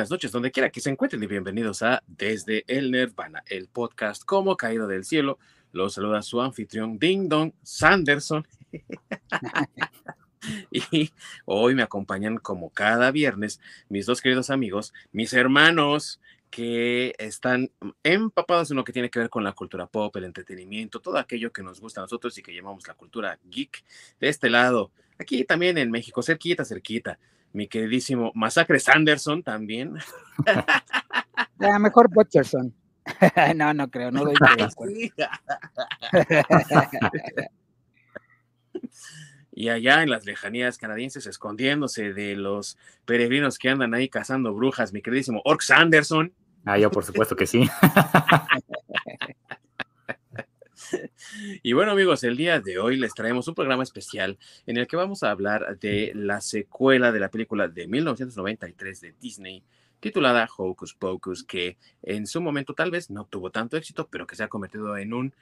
buenas noches, donde quiera que se encuentren y bienvenidos a Desde el Nirvana, el podcast como caído del cielo. Los saluda su anfitrión Ding Dong Sanderson. y hoy me acompañan como cada viernes mis dos queridos amigos, mis hermanos que están empapados en lo que tiene que ver con la cultura pop, el entretenimiento, todo aquello que nos gusta a nosotros y que llamamos la cultura geek. De este lado, aquí también en México, cerquita, cerquita mi queridísimo Masacre Sanderson también. Ya, mejor Butcherson. no, no creo, no doy Y allá en las lejanías canadienses, escondiéndose de los peregrinos que andan ahí cazando brujas, mi queridísimo Orc Sanderson. Ah, yo por supuesto que sí. Y bueno amigos, el día de hoy les traemos un programa especial en el que vamos a hablar de la secuela de la película de 1993 de Disney titulada Hocus Pocus, que en su momento tal vez no tuvo tanto éxito, pero que se ha convertido en un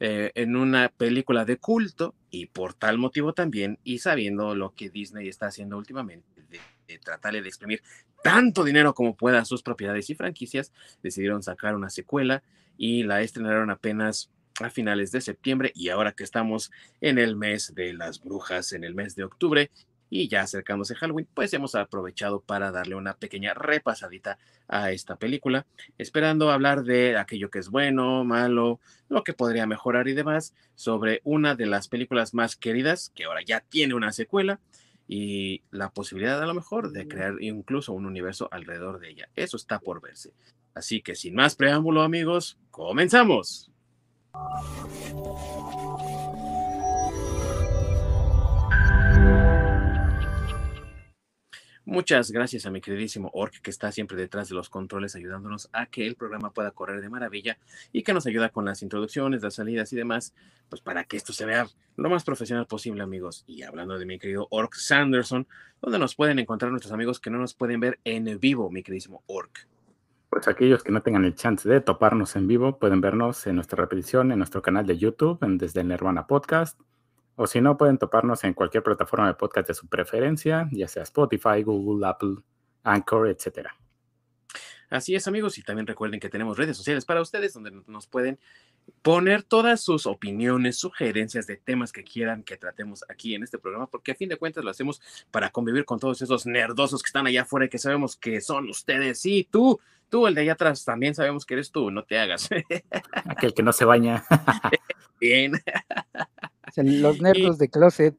eh, en una película de culto y por tal motivo también, y sabiendo lo que Disney está haciendo últimamente, de, de de exprimir tanto dinero como pueda a sus propiedades y franquicias, decidieron sacar una secuela y la estrenaron apenas a finales de septiembre y ahora que estamos en el mes de las brujas, en el mes de octubre y ya acercándose Halloween, pues hemos aprovechado para darle una pequeña repasadita a esta película, esperando hablar de aquello que es bueno, malo, lo que podría mejorar y demás, sobre una de las películas más queridas, que ahora ya tiene una secuela, y la posibilidad a lo mejor de crear incluso un universo alrededor de ella. Eso está por verse. Así que sin más preámbulo, amigos, comenzamos. Muchas gracias a mi queridísimo Orc que está siempre detrás de los controles ayudándonos a que el programa pueda correr de maravilla y que nos ayuda con las introducciones, las salidas y demás, pues para que esto se vea lo más profesional posible amigos. Y hablando de mi querido Orc Sanderson, donde nos pueden encontrar nuestros amigos que no nos pueden ver en vivo, mi queridísimo Orc pues aquellos que no tengan el chance de toparnos en vivo pueden vernos en nuestra repetición en nuestro canal de YouTube en desde el Podcast o si no pueden toparnos en cualquier plataforma de podcast de su preferencia, ya sea Spotify, Google, Apple, Anchor, etcétera. Así es, amigos, y también recuerden que tenemos redes sociales para ustedes donde nos pueden poner todas sus opiniones, sugerencias de temas que quieran que tratemos aquí en este programa, porque a fin de cuentas lo hacemos para convivir con todos esos nerdosos que están allá afuera y que sabemos que son ustedes. Sí, tú, tú, el de allá atrás, también sabemos que eres tú, no te hagas. Aquel que no se baña. Bien. Los nerdos de closet.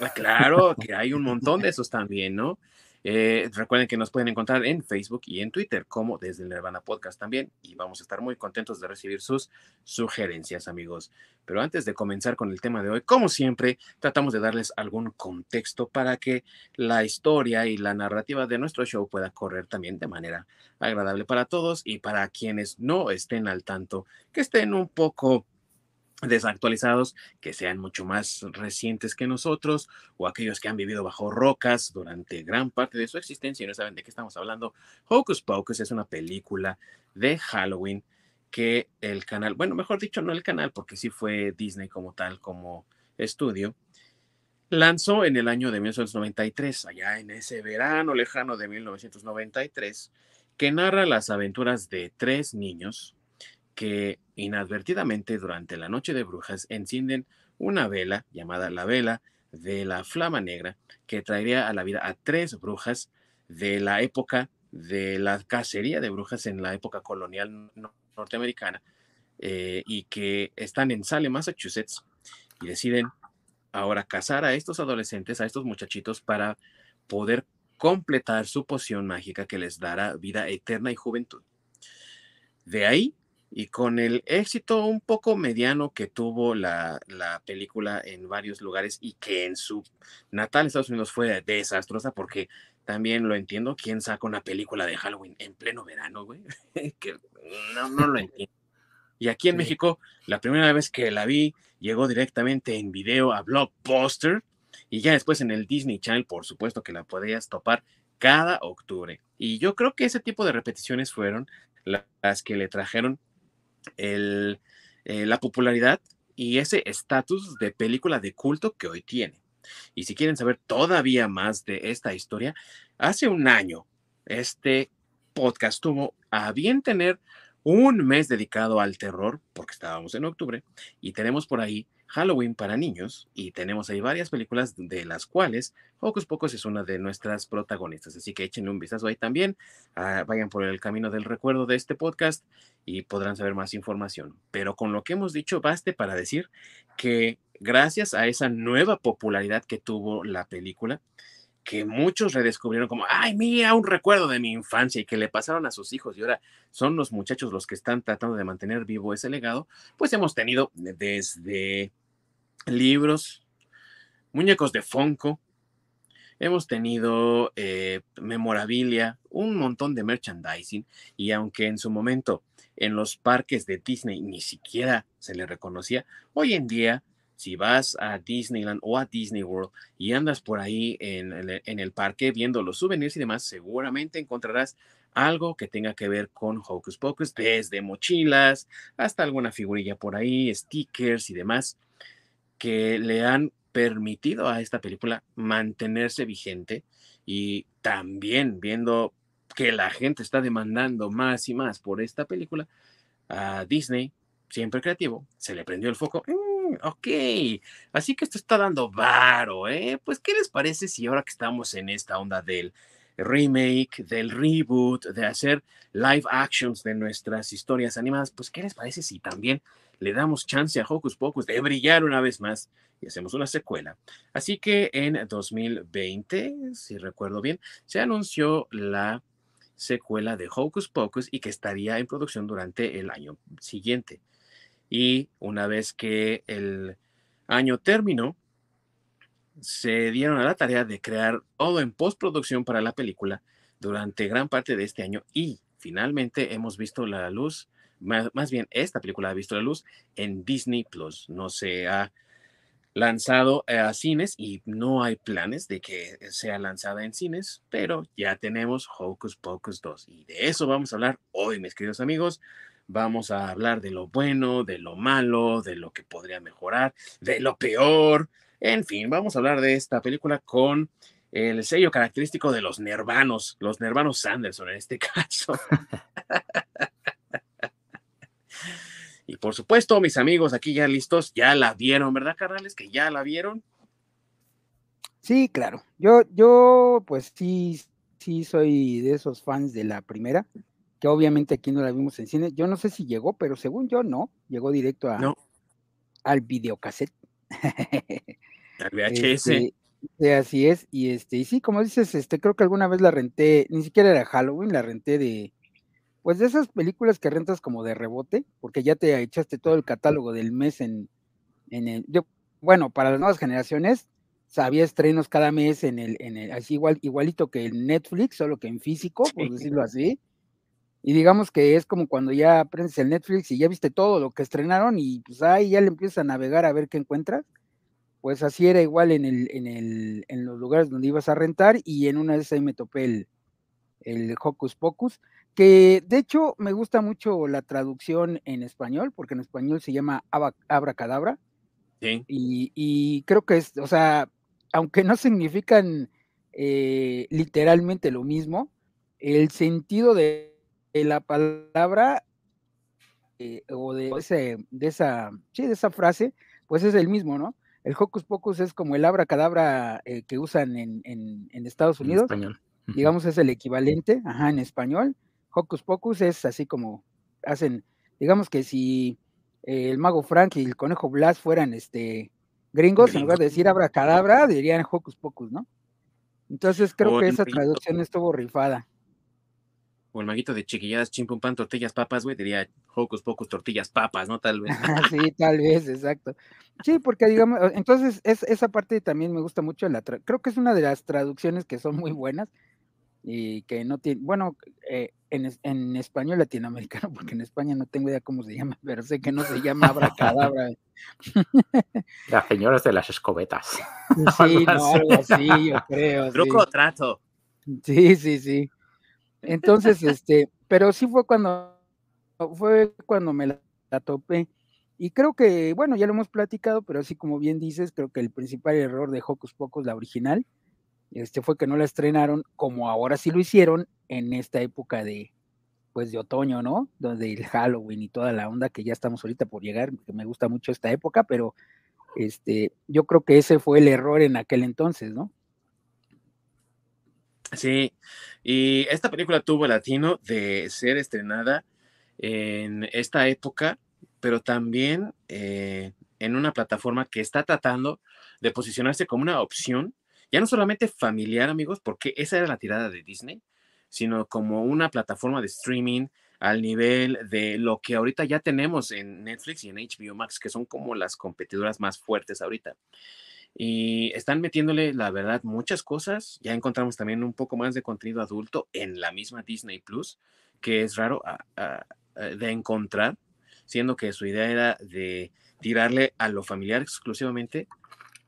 Ah, claro, que hay un montón de esos también, ¿no? Eh, recuerden que nos pueden encontrar en Facebook y en Twitter como desde el Nirvana Podcast también y vamos a estar muy contentos de recibir sus sugerencias amigos. Pero antes de comenzar con el tema de hoy, como siempre, tratamos de darles algún contexto para que la historia y la narrativa de nuestro show pueda correr también de manera agradable para todos y para quienes no estén al tanto, que estén un poco desactualizados, que sean mucho más recientes que nosotros, o aquellos que han vivido bajo rocas durante gran parte de su existencia y no saben de qué estamos hablando. Hocus Pocus es una película de Halloween que el canal, bueno, mejor dicho, no el canal, porque sí fue Disney como tal, como estudio, lanzó en el año de 1993, allá en ese verano lejano de 1993, que narra las aventuras de tres niños, que inadvertidamente durante la noche de brujas encienden una vela llamada la vela de la flama negra que traería a la vida a tres brujas de la época de la cacería de brujas en la época colonial norteamericana eh, y que están en Salem, Massachusetts y deciden ahora cazar a estos adolescentes, a estos muchachitos para poder completar su poción mágica que les dará vida eterna y juventud. De ahí y con el éxito un poco mediano que tuvo la, película en varios lugares y que en su natal Estados Unidos fue desastrosa porque también lo entiendo, ¿quién saca una película de Halloween en pleno verano, güey? que no, no lo entiendo. Y aquí en México, la primera vez que la vi, llegó directamente en video a Blockbuster y ya después en el Disney Channel, por supuesto que la podías topar cada octubre. Y yo creo que ese tipo de repeticiones fueron las que le trajeron eh, la popularidad y ese estatus de película de culto que hoy tiene. Y si quieren saber todavía más de esta historia, hace un año, este podcast tuvo a bien tener un mes dedicado al terror, porque estábamos en octubre, y tenemos por ahí Halloween para niños, y tenemos ahí varias películas de las cuales Hocus Pocos es una de nuestras protagonistas. Así que échenle un vistazo ahí también, ah, vayan por el camino del recuerdo de este podcast y podrán saber más información. Pero con lo que hemos dicho, baste para decir que gracias a esa nueva popularidad que tuvo la película, que muchos redescubrieron como, ay, mira, un recuerdo de mi infancia y que le pasaron a sus hijos y ahora son los muchachos los que están tratando de mantener vivo ese legado, pues hemos tenido desde libros, muñecos de Funko, hemos tenido eh, memorabilia, un montón de merchandising y aunque en su momento en los parques de Disney ni siquiera se le reconocía, hoy en día si vas a Disneyland o a Disney World y andas por ahí en, el parque viendo los souvenirs y demás, seguramente encontrarás algo que tenga que ver con Hocus Pocus, desde mochilas hasta alguna figurilla por ahí, stickers y demás, que le han permitido a esta película mantenerse vigente y también viendo que la gente está demandando más y más por esta película, a Disney, siempre creativo, se le prendió el foco. Mm, ok, así que esto está dando varo, ¿eh? Pues, ¿qué les parece si ahora que estamos en esta onda del remake, del reboot, de hacer live actions de nuestras historias animadas, pues, ¿qué les parece si también le damos chance a Hocus Pocus de brillar una vez más y hacemos una secuela? Así que en 2020, si recuerdo bien, se anunció la secuela de Hocus Pocus y que estaría en producción durante el año siguiente. Y una vez que el año terminó, se dieron a la tarea de crear todo en postproducción para la película durante gran parte de este año y finalmente hemos visto la luz, más, bien esta película ha visto la luz en Disney Plus. No se ha lanzado a cines y no hay planes de que sea lanzada en cines, pero ya tenemos Hocus Pocus 2 y de eso vamos a hablar hoy, mis queridos amigos. Vamos a hablar de lo bueno, de lo malo, de lo que podría mejorar, de lo peor. En fin, vamos a hablar de esta película con el sello característico de los nervanos, los nervanos Sanderson en este caso. y por supuesto, mis amigos aquí ya listos, ya la vieron, ¿verdad, carnales? Que ya la vieron. Sí, claro. Yo, yo, pues sí, sí soy de esos fans de la primera que obviamente aquí no la vimos en cine. Yo no sé si llegó, pero según yo no, llegó directo a, al videocassette. Al VHS. Este, así es, y este, y sí, como dices, este, creo que alguna vez la renté, ni siquiera era Halloween, la renté de, pues de esas películas que rentas como de rebote, porque ya te echaste todo el catálogo del mes en, en el, yo, bueno, para las nuevas generaciones, había estrenos cada mes en el, en el, así igual, igualito que el Netflix, solo que en físico, por decirlo así. Y digamos que es como cuando ya aprendes el Netflix y ya viste todo lo que estrenaron y pues ahí ya le empiezas a navegar a ver qué encuentras. Pues así era igual en, el, en, el, en los lugares donde ibas a rentar y en una de esas ahí me topé el, el Hocus Pocus, que de hecho me gusta mucho la traducción en español, porque en español se llama Abracadabra. Sí. Y, y creo que es, o sea, aunque no significan eh, literalmente lo mismo, el sentido de la palabra eh, o de, ese, de, esa, sí, de esa frase, pues es el mismo, ¿no? El hocus pocus es como el abracadabra eh, que usan en, en, Estados Unidos. español. Digamos, es el equivalente, ajá, en español. Hocus pocus es así como hacen, digamos que si eh, el mago Frank y el conejo Blas fueran este gringos, en lugar de decir abracadabra, dirían hocus pocus, ¿no? Entonces creo que esa traducción estuvo rifada o el maguito de chiquilladas, chimpum pan, tortillas, papas, güey, diría hocus pocos, tortillas, papas, ¿no? Tal vez. sí, tal vez, exacto. Sí, porque digamos, entonces es, esa parte también me gusta mucho, la creo que es una de las traducciones que son muy buenas y que no tiene, bueno, eh, en, en, español latinoamericano, porque en España no tengo idea cómo se llama, pero sé que no se llama abracadabra. Las señoras de las escobetas. Sí, no, algo así, yo creo. Truco trato. Sí, sí, sí. Entonces, este, pero sí fue cuando, fue cuando me la, topé. Y creo que, bueno, ya lo hemos platicado, pero así como bien dices, creo que el principal error de Hocus Pocus, la original, este fue que no la estrenaron como ahora sí lo hicieron en esta época de pues de otoño, ¿no? Donde el Halloween y toda la onda que ya estamos ahorita por llegar, que me gusta mucho esta época, pero este yo creo que ese fue el error en aquel entonces, ¿no? Sí, y esta película tuvo latino de ser estrenada en esta época, pero también eh, en una plataforma que está tratando de posicionarse como una opción, ya no solamente familiar, amigos, porque esa era la tirada de Disney, sino como una plataforma de streaming al nivel de lo que ahorita ya tenemos en Netflix y en HBO Max, que son como las competidoras más fuertes ahorita. Y están metiéndole, la verdad, muchas cosas. Ya encontramos también un poco más de contenido adulto en la misma Disney Plus, que es raro de encontrar, siendo que su idea era de tirarle a lo familiar exclusivamente.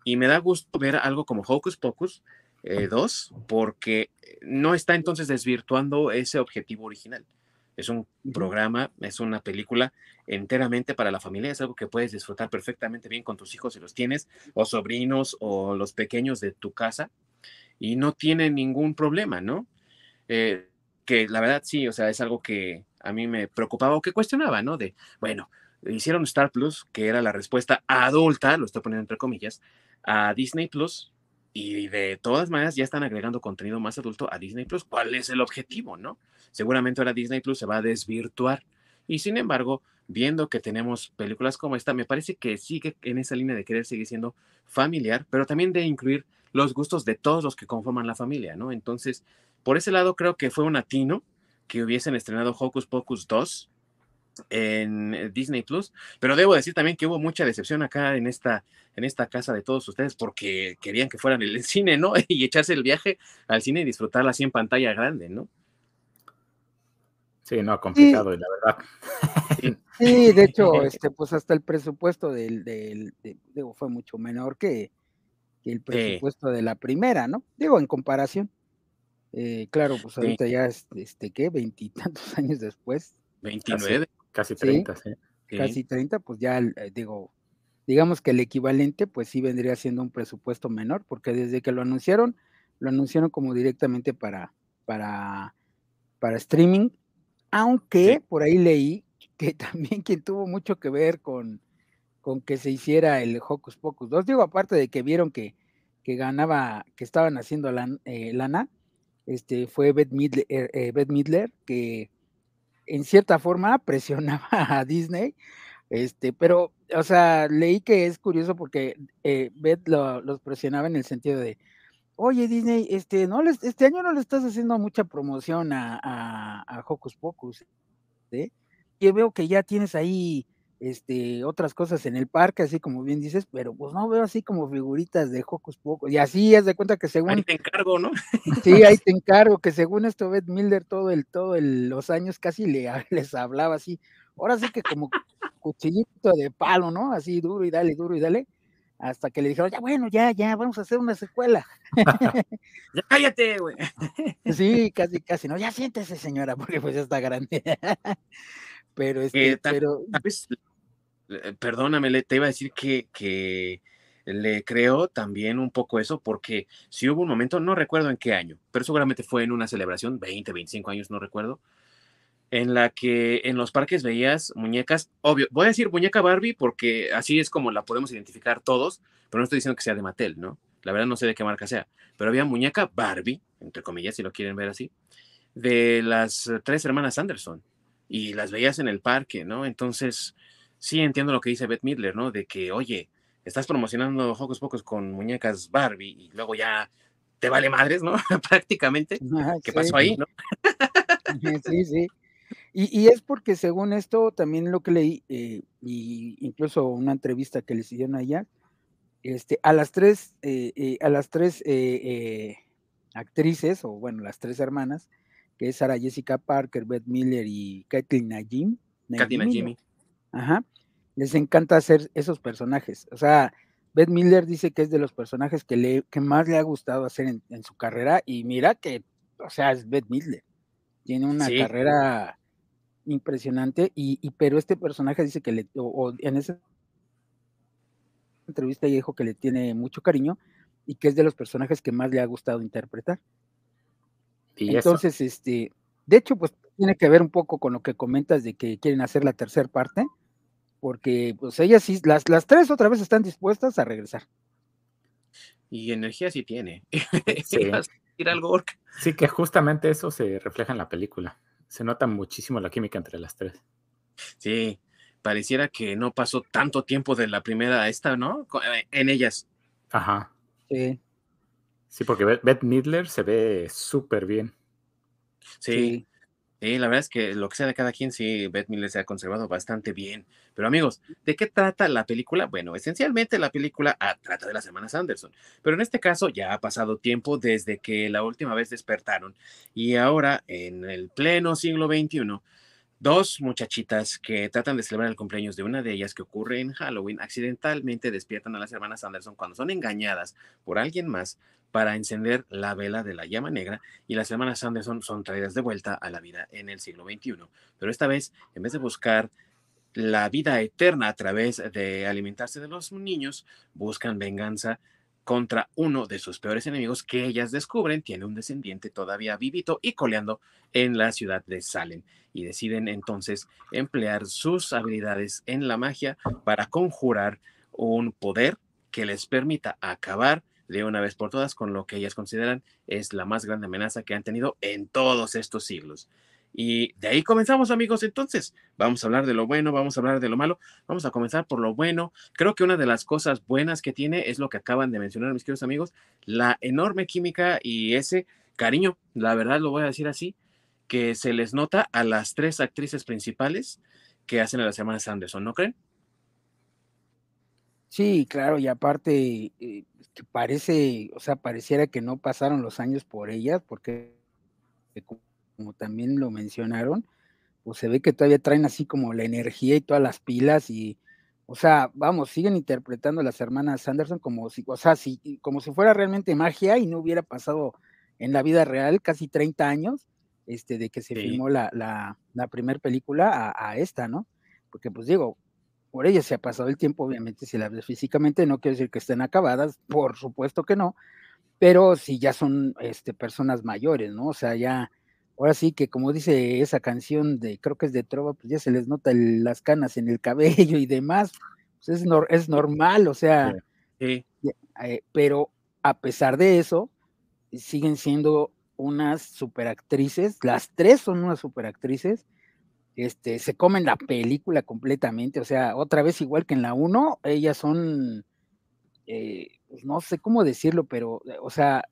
Y me da gusto ver algo como Hocus Pocus 2, eh, porque no está entonces desvirtuando ese objetivo original. Es un programa, es una película enteramente para la familia, es algo que puedes disfrutar perfectamente bien con tus hijos si los tienes, o sobrinos, o los pequeños de tu casa, y no tiene ningún problema, ¿no? Eh, que la verdad sí, o sea, es algo que a mí me preocupaba o que cuestionaba, ¿no? De, bueno, hicieron Star Plus, que era la respuesta adulta, lo estoy poniendo entre comillas, a Disney Plus, y de todas maneras ya están agregando contenido más adulto a Disney Plus. ¿Cuál es el objetivo, no? Seguramente ahora Disney Plus se va a desvirtuar. Y sin embargo, viendo que tenemos películas como esta, me parece que sigue en esa línea de querer seguir siendo familiar, pero también de incluir los gustos de todos los que conforman la familia, ¿no? Entonces, por ese lado creo que fue un atino que hubiesen estrenado Hocus Pocus 2 en Disney Plus, pero debo decir también que hubo mucha decepción acá en esta, en esta casa de todos ustedes porque querían que fueran el cine, ¿no? Y echarse el viaje al cine y disfrutarla así en pantalla grande, ¿no? Sí, no, complicado, y la verdad. Sí. de hecho, este, pues hasta el presupuesto del, del digo, fue mucho menor que, el presupuesto de la primera, ¿no? Digo, en comparación. Eh, claro, pues ahorita ya, este, ¿qué? Veintitantos años después. 29. Casi 30, sí. Casi 30, pues ya eh, digo, digamos que el equivalente, pues sí vendría siendo un presupuesto menor, porque desde que lo anunciaron, lo anunciaron como directamente para, para, para streaming, aunque por ahí leí que también quien tuvo mucho que ver con, con que se hiciera el Hocus Pocus 2, digo, aparte de que vieron que, que ganaba, que estaban haciendo eh, lana, este, fue Beth Midler, eh, Beth Midler que en cierta forma presionaba a Disney, este, pero, o sea, leí que es curioso porque eh, Beth los presionaba en el sentido de, oye Disney, este, no les, este año no le estás haciendo mucha promoción a, a, Hocus Pocus, ¿sí? Y veo que ya tienes ahí este, otras cosas en el parque, así como bien dices, pero pues no veo así como figuritas de Hocus Pocus. Y así es de cuenta que según. Ahí te encargo, ¿no? Sí, ahí te encargo, que según esto, Beth Milder todo el, todo los años casi le, les hablaba así. Ahora sí que como cuchillito de palo, ¿no? Así duro y dale, duro y dale. Hasta que le dijeron, ya bueno, ya, ya, vamos a hacer una secuela. ya cállate, güey. sí, casi, casi, no, ya siéntese, señora, porque pues ya está grande. pero este, pero. Eh, perdóname, te iba a decir que, que le creo también un poco eso, porque si hubo un momento, no recuerdo en qué año, pero seguramente fue en una celebración, 20, 25 años, no recuerdo, en la que en los parques veías muñecas, obvio, voy a decir muñeca Barbie porque así es como la podemos identificar todos, pero no estoy diciendo que sea de Mattel, ¿no? La verdad no sé de qué marca sea, pero había muñeca Barbie, entre comillas, si lo quieren ver así, de las tres hermanas Anderson, y las veías en el parque, ¿no? Entonces, sí entiendo lo que dice Beth Midler, ¿no? De que, oye, estás promocionando Hocus Pocos con muñecas Barbie y luego ya te vale madres, ¿no? Prácticamente. ¿Qué pasó ahí, no? sí, sí. Y, es porque según esto, también lo que leí, eh, y incluso una entrevista que le hicieron allá, este, a las tres, eh, eh, a las tres actrices, o bueno, las tres hermanas, que es Sara Jessica Parker, Beth Miller y Kathleen Najim. Kathleen Najim. Ajá. Les encanta hacer esos personajes. O sea, Beth Miller dice que es de los personajes que, le, que más le ha gustado hacer en, su carrera. Y mira que, o sea, es Beth Miller. Tiene una carrera impresionante. Y, pero este personaje dice que le, o, en esa entrevista ella dijo que le tiene mucho cariño. y que es de los personajes que más le ha gustado interpretar. ¿Y Entonces, este, de hecho, pues tiene que ver un poco con lo que comentas de que quieren hacer la tercera parte, porque pues ellas sí, las, las tres otra vez están dispuestas a regresar. Y energía sí tiene. Sí. sí, que justamente eso se refleja en la película. Se nota muchísimo la química entre las tres. Sí, pareciera que no pasó tanto tiempo de la primera a esta, ¿no? Eh, en ellas. Ajá. Sí. Sí, porque Beth Midler se ve súper bien. Sí. sí. La verdad es que lo que sea de cada quien, sí, Beth Midler se ha conservado bastante bien. Pero amigos, ¿de qué trata la película? Bueno, esencialmente la película ah, trata de las hermanas Anderson, pero en este caso ya ha pasado tiempo desde que la última vez despertaron y ahora en el pleno siglo XXI Dos muchachitas que tratan de celebrar el cumpleaños de una de ellas que ocurre en Halloween accidentalmente despiertan a las hermanas Anderson cuando son engañadas por alguien más para encender la vela de la llama negra y las hermanas Anderson son traídas de vuelta a la vida en el siglo XXI. Pero esta vez, en vez de buscar la vida eterna a través de alimentarse de los niños, buscan venganza contra uno de sus peores enemigos que ellas descubren tiene un descendiente todavía vivito y coleando en la ciudad de Salem y deciden entonces emplear sus habilidades en la magia para conjurar un poder que les permita acabar de una vez por todas con lo que ellas consideran es la más grande amenaza que han tenido en todos estos siglos. Y de ahí comenzamos, amigos. Entonces, vamos a hablar de lo bueno, vamos a hablar de lo malo. Vamos a comenzar por lo bueno. Creo que una de las cosas buenas que tiene es lo que acaban de mencionar mis queridos amigos, la enorme química y ese cariño, la verdad lo voy a decir así, que se les nota a las tres actrices principales que hacen a las hermanas Anderson, ¿no creen? Sí, claro, y aparte, eh, parece, o sea, pareciera que no pasaron los años por ellas, porque como también lo mencionaron, pues se ve que todavía traen así como la energía y todas las pilas y, o sea, vamos, siguen interpretando a las hermanas Anderson como si, o sea, si, como si fuera realmente magia y no hubiera pasado en la vida real casi 30 años, este, de que se filmó la, la, la primera película a, esta, ¿no? Porque pues digo, por ella se ha pasado el tiempo, obviamente, si la ves físicamente, no quiere decir que estén acabadas, por supuesto que no, pero si ya son este, personas mayores, ¿no? O sea, ya ahora sí que como dice esa canción de, creo que es de Trova, pues ya se les nota las canas en el cabello y demás, pues es, es normal, o sea, eh, pero a pesar de eso, siguen siendo unas superactrices, las tres son unas superactrices, este, se comen la película completamente, o sea, otra vez igual que en la 1, ellas son, eh, pues no sé cómo decirlo, pero, o sea,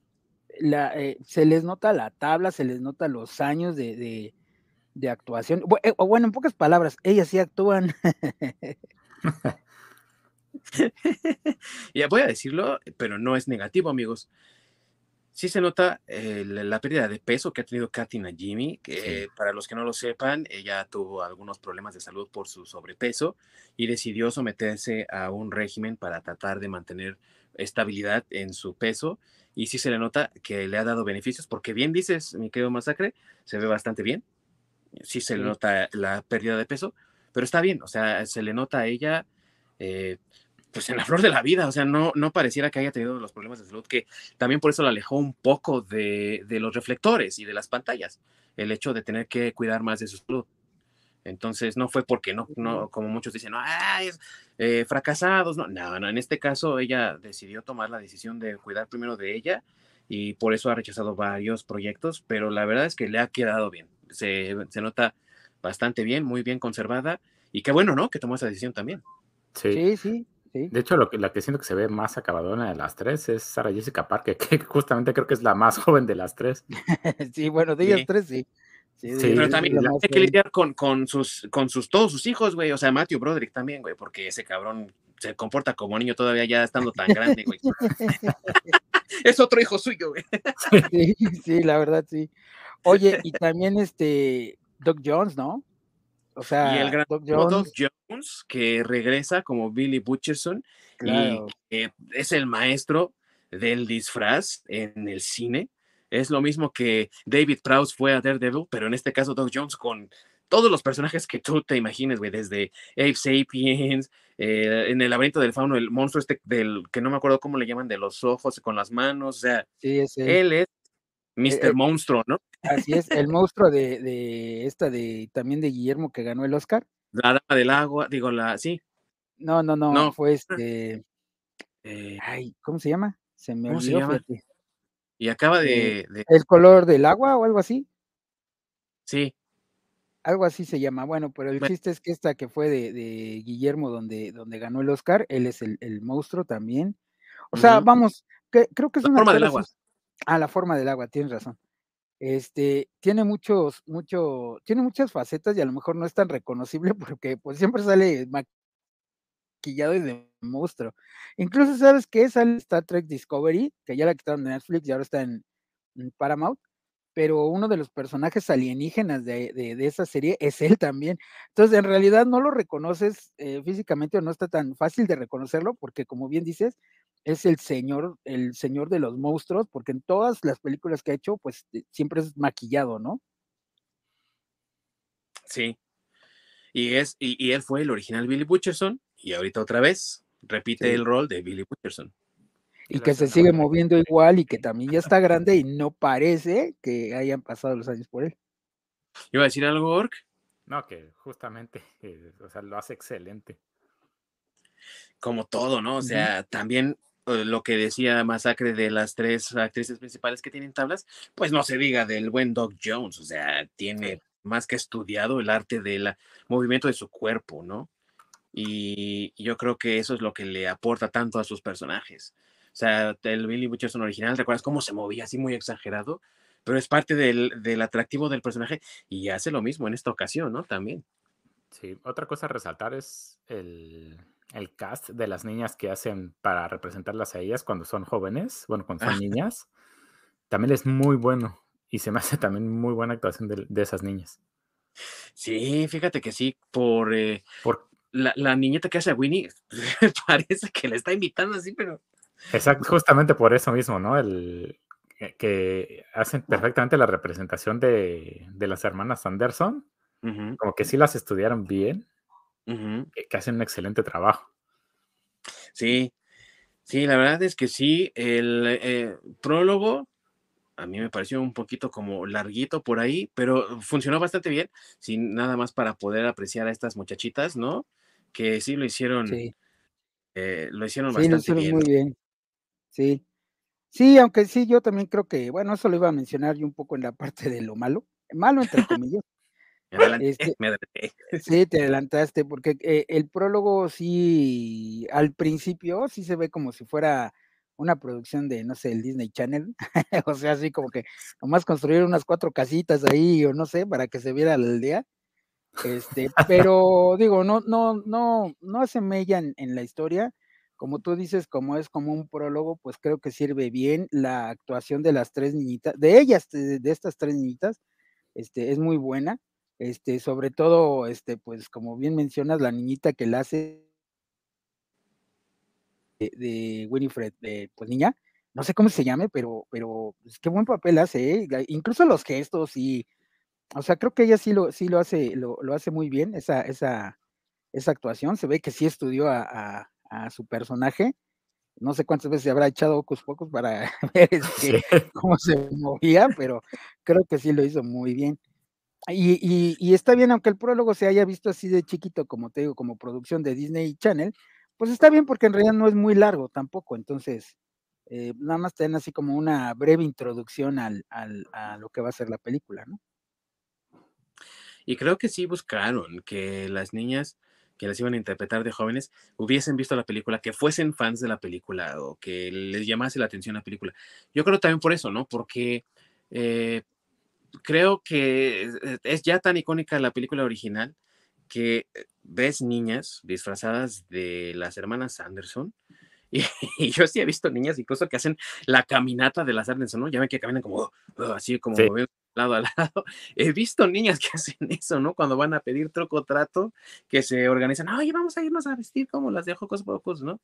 eh, se les nota la tabla, se les nota los años de, actuación. Eh, o bueno, en pocas palabras, ellas sí actúan. ya voy a decirlo, pero no es negativo, amigos. Sí se nota eh, la, pérdida de peso que ha tenido Katy Najimy, que para los que no lo sepan, ella tuvo algunos problemas de salud por su sobrepeso y decidió someterse a un régimen para tratar de mantener estabilidad en su peso y sí se le nota que le ha dado beneficios, porque bien dices, mi querido Masacre, se ve bastante bien, sí se le nota la pérdida de peso, pero está bien, o sea, se le nota a ella, eh, pues en la flor de la vida, o sea, no, no pareciera que haya tenido los problemas de salud, que también por eso la alejó un poco de, de los reflectores y de las pantallas, el hecho de tener que cuidar más de su salud. Entonces no fue porque no, no como muchos dicen, no, eh, fracasados, no, no, no, en este caso ella decidió tomar la decisión de cuidar primero de ella y por eso ha rechazado varios proyectos, pero la verdad es que le ha quedado bien, se, nota bastante bien, muy bien conservada y qué bueno, ¿no? Que tomó esa decisión también. Sí, sí. sí, De hecho, lo que, la que siento que se ve más acabadona de las tres es Sara Jessica Parker, que justamente creo que es la más joven de las tres. sí, bueno, de ellas tres sí. Sí, pero también tiene que lidiar con, con, sus, con sus, todos sus hijos, güey. O sea, Matthew Broderick también, güey, porque ese cabrón se comporta como niño todavía ya estando tan grande, güey. es otro hijo suyo, güey. sí, sí, la verdad, sí. Oye, y también este Doc Jones, ¿no? O sea, y el gran Doc Jones, Jones que regresa como Billy Butcherson y es el maestro del disfraz en el cine es lo mismo que David Prowse fue a Daredevil, pero en este caso Doug Jones con todos los personajes que tú te imagines, güey, desde Ape Sapiens, eh, en el laberinto del fauno, el monstruo este del que no me acuerdo cómo le llaman, de los ojos con las manos, o sea, él es Mr. Monstruo, ¿no? Así es, el monstruo de, de, esta de también de Guillermo que ganó el Oscar. La dama del agua, digo, la, sí. No, no, no, fue este. Eh, ay, ¿cómo se llama? Se me olvidó. Y acaba eh, de, ¿El color del agua o algo así? Sí. Algo así se llama. Bueno, pero el chiste es que esta que fue de, de Guillermo, donde, donde ganó el Oscar, él es el, el monstruo también. O sea, vamos, que, creo que es la una. forma del agua. Ah, la forma del agua, tienes razón. Este, tiene muchos, mucho, tiene muchas facetas y a lo mejor no es tan reconocible porque pues siempre sale maquillado y de monstruo. Incluso, ¿sabes qué? Sale Star Trek Discovery, que ya la quitaron de Netflix y ahora está en, Paramount, pero uno de los personajes alienígenas de, de, esa serie es él también. Entonces, en realidad no lo reconoces eh, físicamente o no está tan fácil de reconocerlo porque, como bien dices, es el señor, el señor de los monstruos, porque en todas las películas que ha hecho, pues eh, siempre es maquillado, ¿no? Sí. Y es, y, él fue el original Billy Butcherson, y ahorita otra vez repite el rol de Billy Butcherson. Y que se sigue moviendo igual y que también ya está grande y no parece que hayan pasado los años por él. ¿Iba a decir algo, Ork? No, que justamente, eh, o sea, lo hace excelente. Como todo, ¿no? O sea, también eh, lo que decía Masacre de las tres actrices principales que tienen tablas, pues no se diga del buen Doc Jones, o sea, tiene más que estudiado el arte del movimiento de su cuerpo, ¿no? Y yo creo que eso es lo que le aporta tanto a sus personajes. O sea, el Billy Butcherson original, ¿recuerdas cómo se movía así muy exagerado? Pero es parte del, del atractivo del personaje y hace lo mismo en esta ocasión, ¿no? También. Sí, otra cosa a resaltar es el, el cast de las niñas que hacen para representarlas a ellas cuando son jóvenes, bueno, cuando son niñas, también es muy bueno y se me hace también muy buena actuación de, esas niñas. Sí, fíjate que sí, por, eh, por... La, la, niñeta que hace a Winnie, parece que le está invitando así, pero... Exacto, justamente por eso mismo, ¿no? El, que hacen perfectamente la representación de, de las hermanas Anderson, como que sí las estudiaron bien que, hacen un excelente trabajo. Sí, sí, la verdad es que sí, el eh, prólogo a mí me pareció un poquito como larguito por ahí, pero funcionó bastante bien, sin nada más para poder apreciar a estas muchachitas, ¿no? Que sí lo hicieron, sí. Eh, lo hicieron bastante lo hicieron muy bien. Sí. Sí, aunque sí, yo también creo que, bueno, eso lo iba a mencionar yo un poco en la parte de lo malo, malo entre comillas, este, sí, te adelantaste, porque eh, el prólogo sí, al principio sí se ve como si fuera una producción de, no sé, el Disney Channel, o sea, así como que nomás construir unas cuatro casitas ahí, o no sé, para que se viera la aldea. Este, pero digo, no, no, no, no se mellan en la historia. Como tú dices, como es como un prólogo, pues creo que sirve bien la actuación de las tres niñitas, de ellas, de, de estas tres niñitas, este, es muy buena este, sobre todo, este, pues como bien mencionas, la niñita que la hace de, Winifred, de, pues niña, no sé cómo se llame, pero, pero pues, qué buen papel hace, ¿eh? incluso los gestos y, o sea, creo que ella sí lo, sí lo hace, lo, lo hace muy bien, esa, esa, esa actuación, se ve que sí estudió a, a, su personaje, no sé cuántas veces se habrá echado ojos pocos para ver este, cómo se movía, pero creo que sí lo hizo muy bien. Y, está bien, aunque el prólogo se haya visto así de chiquito, como te digo, como producción de Disney Channel, pues está bien porque en realidad no es muy largo tampoco, entonces eh, nada más te dan así como una breve introducción al, a lo que va a ser la película, ¿no? Y creo que sí buscaron que las niñas que las iban a interpretar de jóvenes hubiesen visto la película, que fuesen fans de la película o que les llamase la atención la película. Yo creo también por eso, ¿no? Porque eh, creo que es ya tan icónica la película original que eh, ves niñas disfrazadas de las hermanas Anderson. Y, yo sí he visto niñas incluso que hacen la caminata de las Anderson, ¿no? Ya ven que caminan como uh, así, como lado a lado. He visto niñas que hacen eso, ¿no? Cuando van a pedir troco trato, que se organizan, oye, vamos a irnos a vestir como las de Jocos Pocos, ¿no?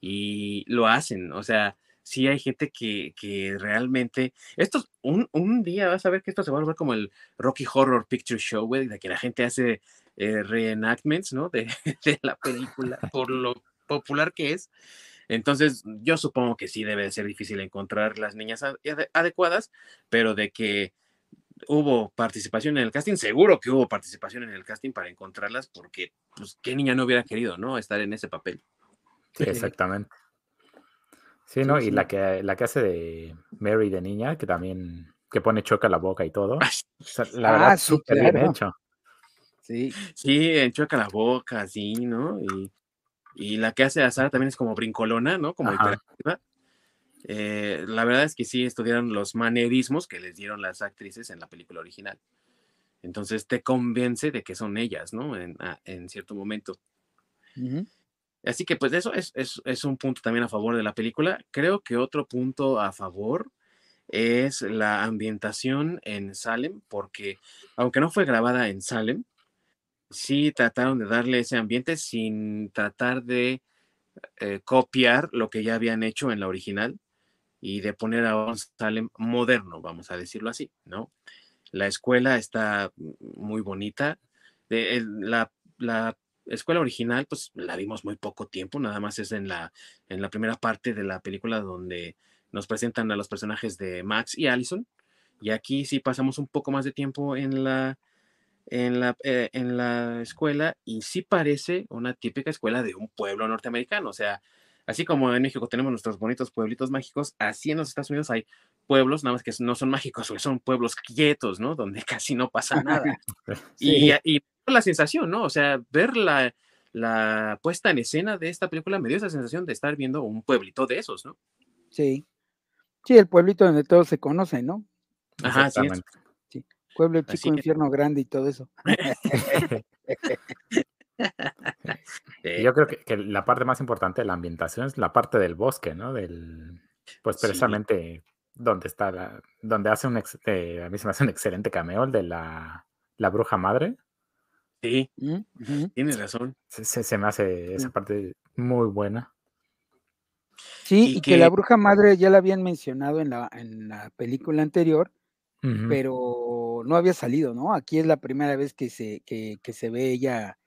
Y lo hacen, o sea, sí hay gente que, que realmente, esto, un, un, día vas a ver que esto se va a volver como el Rocky Horror Picture Show, güey, de que la gente hace eh, reenactments, ¿no? De, de la película, por lo popular que es. Entonces, yo supongo que sí debe ser difícil encontrar las niñas adecuadas, pero de que hubo participación en el casting, seguro que hubo participación en el casting para encontrarlas, porque pues qué niña no hubiera querido, ¿no? Estar en ese papel. Sí, exactamente. Sí, ¿no? y la que la que hace de Mary de niña, que también que pone choca la boca y todo. la verdad, ah, súper bien hecho. Sí. Sí, enchoca la boca, sí, ¿no? Y y la que hace a Sara también es como brincolona, ¿no? Como hiperactiva. Eh, la verdad es que sí estudiaron los manerismos que les dieron las actrices en la película original. Entonces te convence de que son ellas, ¿no? En, ah, cierto momento. Así que pues eso es, es, es, un punto también a favor de la película. Creo que otro punto a favor es la ambientación en Salem, porque aunque no fue grabada en Salem, sí trataron de darle ese ambiente sin tratar de eh, copiar lo que ya habían hecho en la original y de poner a un Salem moderno, vamos a decirlo así, ¿no? La escuela está muy bonita. la, la, escuela original, pues la vimos muy poco tiempo, nada más es en la, en la primera parte de la película donde nos presentan a los personajes de Max y Allison. Y aquí sí pasamos un poco más de tiempo en la, en la, eh, en la escuela y sí parece una típica escuela de un pueblo norteamericano. O sea, así como en México tenemos nuestros bonitos pueblitos mágicos, así en los Estados Unidos hay pueblos, nada más que no son mágicos, son pueblos quietos, ¿no? Donde casi no pasa nada. y, y, la sensación, ¿no? O sea, ver la, la puesta en escena de esta película me dio esa sensación de estar viendo un pueblito de esos, ¿no? Sí. Sí, el pueblito donde todos se conocen, ¿no? Ajá, sí. Pueblo chico, infierno grande y todo eso. Yo creo que, la parte más importante de la ambientación es la parte del bosque, ¿no? Del, pues precisamente donde está, la, donde hace un, eh, a mí se me hace un excelente cameo, el de la, la bruja madre. Sí, tienes razón. Se, me hace esa parte muy buena. Sí, y, que, la bruja madre ya la habían mencionado en la, en la película anterior, pero no había salido, ¿no? Aquí es la primera vez que se, que, se ve ella,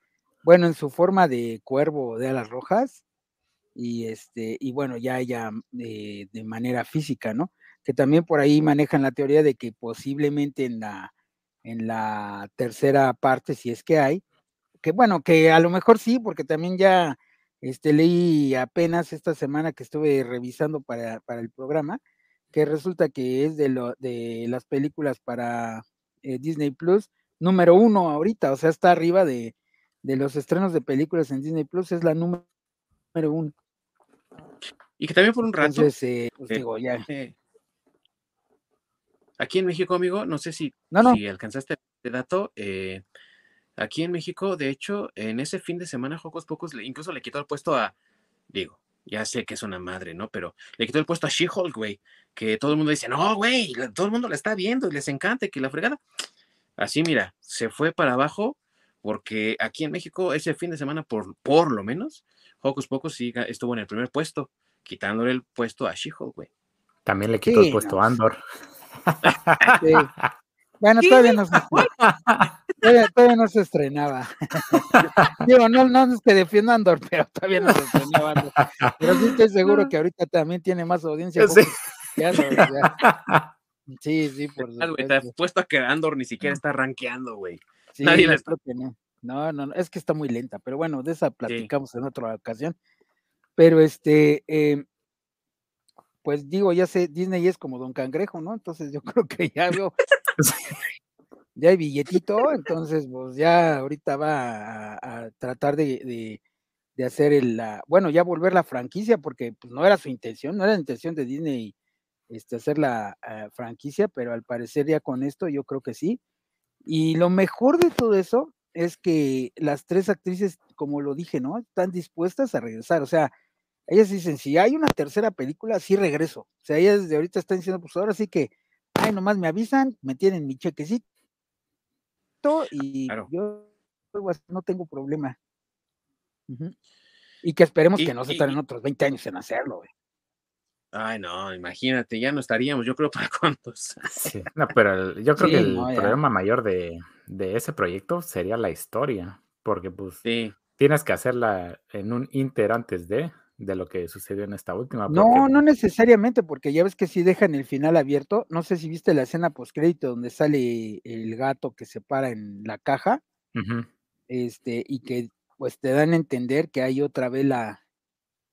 bueno, en su forma de cuervo de alas rojas, y este, y bueno, ya ella eh, de manera física, ¿no? Que también por ahí manejan la teoría de que posiblemente en la, en la tercera parte, si es que hay, que bueno, que a lo mejor sí, porque también ya este, leí apenas esta semana que estuve revisando para, para el programa, que resulta que es de, lo, de las películas para eh, Disney Plus, número uno ahorita, o sea, está arriba de, los estrenos de películas en Disney Plus, es la número, uno. Y que también por un rato. Eh, pues eh, digo, ya. aquí en México, amigo, no sé si, si alcanzaste este dato. aquí en México, de hecho, en ese fin de semana, Jocos Pocos, incluso le quitó el puesto a, digo, ya sé que es una madre, ¿no? Pero le quitó el puesto a She-Hulk, güey, que todo el mundo dice, no, güey, todo el mundo la está viendo y les encanta que la fregada. Así, mira, se fue para abajo porque aquí en México ese fin de semana, por, por lo menos, Hocus Pocus sí estuvo en el primer puesto, quitándole el puesto a She-Hulk, güey. También le quitó el puesto a Andor. Bueno, todavía no, se, todavía, no se estrenaba. Digo, no, no es que defienda Andor, pero todavía no se estrenaba. Pero sí estoy seguro que ahorita también tiene más audiencia. Sí, sí, sí, por supuesto. Te puesto a que Andor ni siquiera está rankeando, güey. Sí, Nadie la está... que no. No, no, es que está muy lenta, pero bueno, de esa platicamos en otra ocasión. Pero este, eh, pues digo, ya sé, Disney es como Don Cangrejo, ¿no? Entonces yo creo que ya veo, ya hay billetito, entonces pues ya ahorita va a, tratar de, hacer el, la, bueno, ya volver la franquicia, porque pues no era su intención, no era la intención de Disney este, hacer la eh, franquicia, pero al parecer ya con esto yo creo que sí. Y lo mejor de todo eso es que las tres actrices, como lo dije, ¿no? Están dispuestas a regresar, o sea, ellas dicen, si hay una tercera película, sí regreso. O sea, ellas desde ahorita están diciendo, pues ahora sí que ay, nomás me avisan, me tienen mi chequecito y yo no tengo problema. Y que esperemos que no se tarden otros 20 años en hacerlo, güey. Ay, no, imagínate, ya no estaríamos, yo creo, para cuántos. Sí, no, pero yo creo que el problema mayor de, ese proyecto sería la historia, porque pues tienes que hacerla en un inter antes de, de lo que sucedió en esta última. No, no necesariamente, porque ya ves que si dejan el final abierto, no sé si viste la escena postcrédito donde sale el gato que se para en la caja, este, y que pues te dan a entender que hay otra vela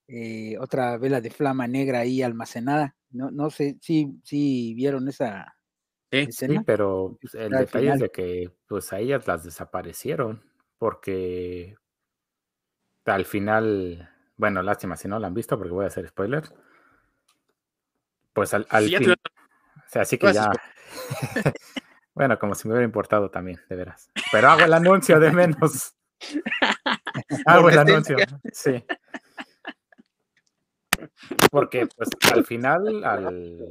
eh, otra vela de flama negra ahí almacenada. No, no sé si si vieron esa escena. Sí, pero pues, el detalle es de que pues a ellas las desaparecieron porque al final, bueno, lástima si no la han visto porque voy a hacer spoilers. Pues al, al fin, o sea, así que ya bueno, como si me hubiera importado también, de veras. Pero hago el anuncio de menos. hago el anuncio, sí. Porque pues al final, al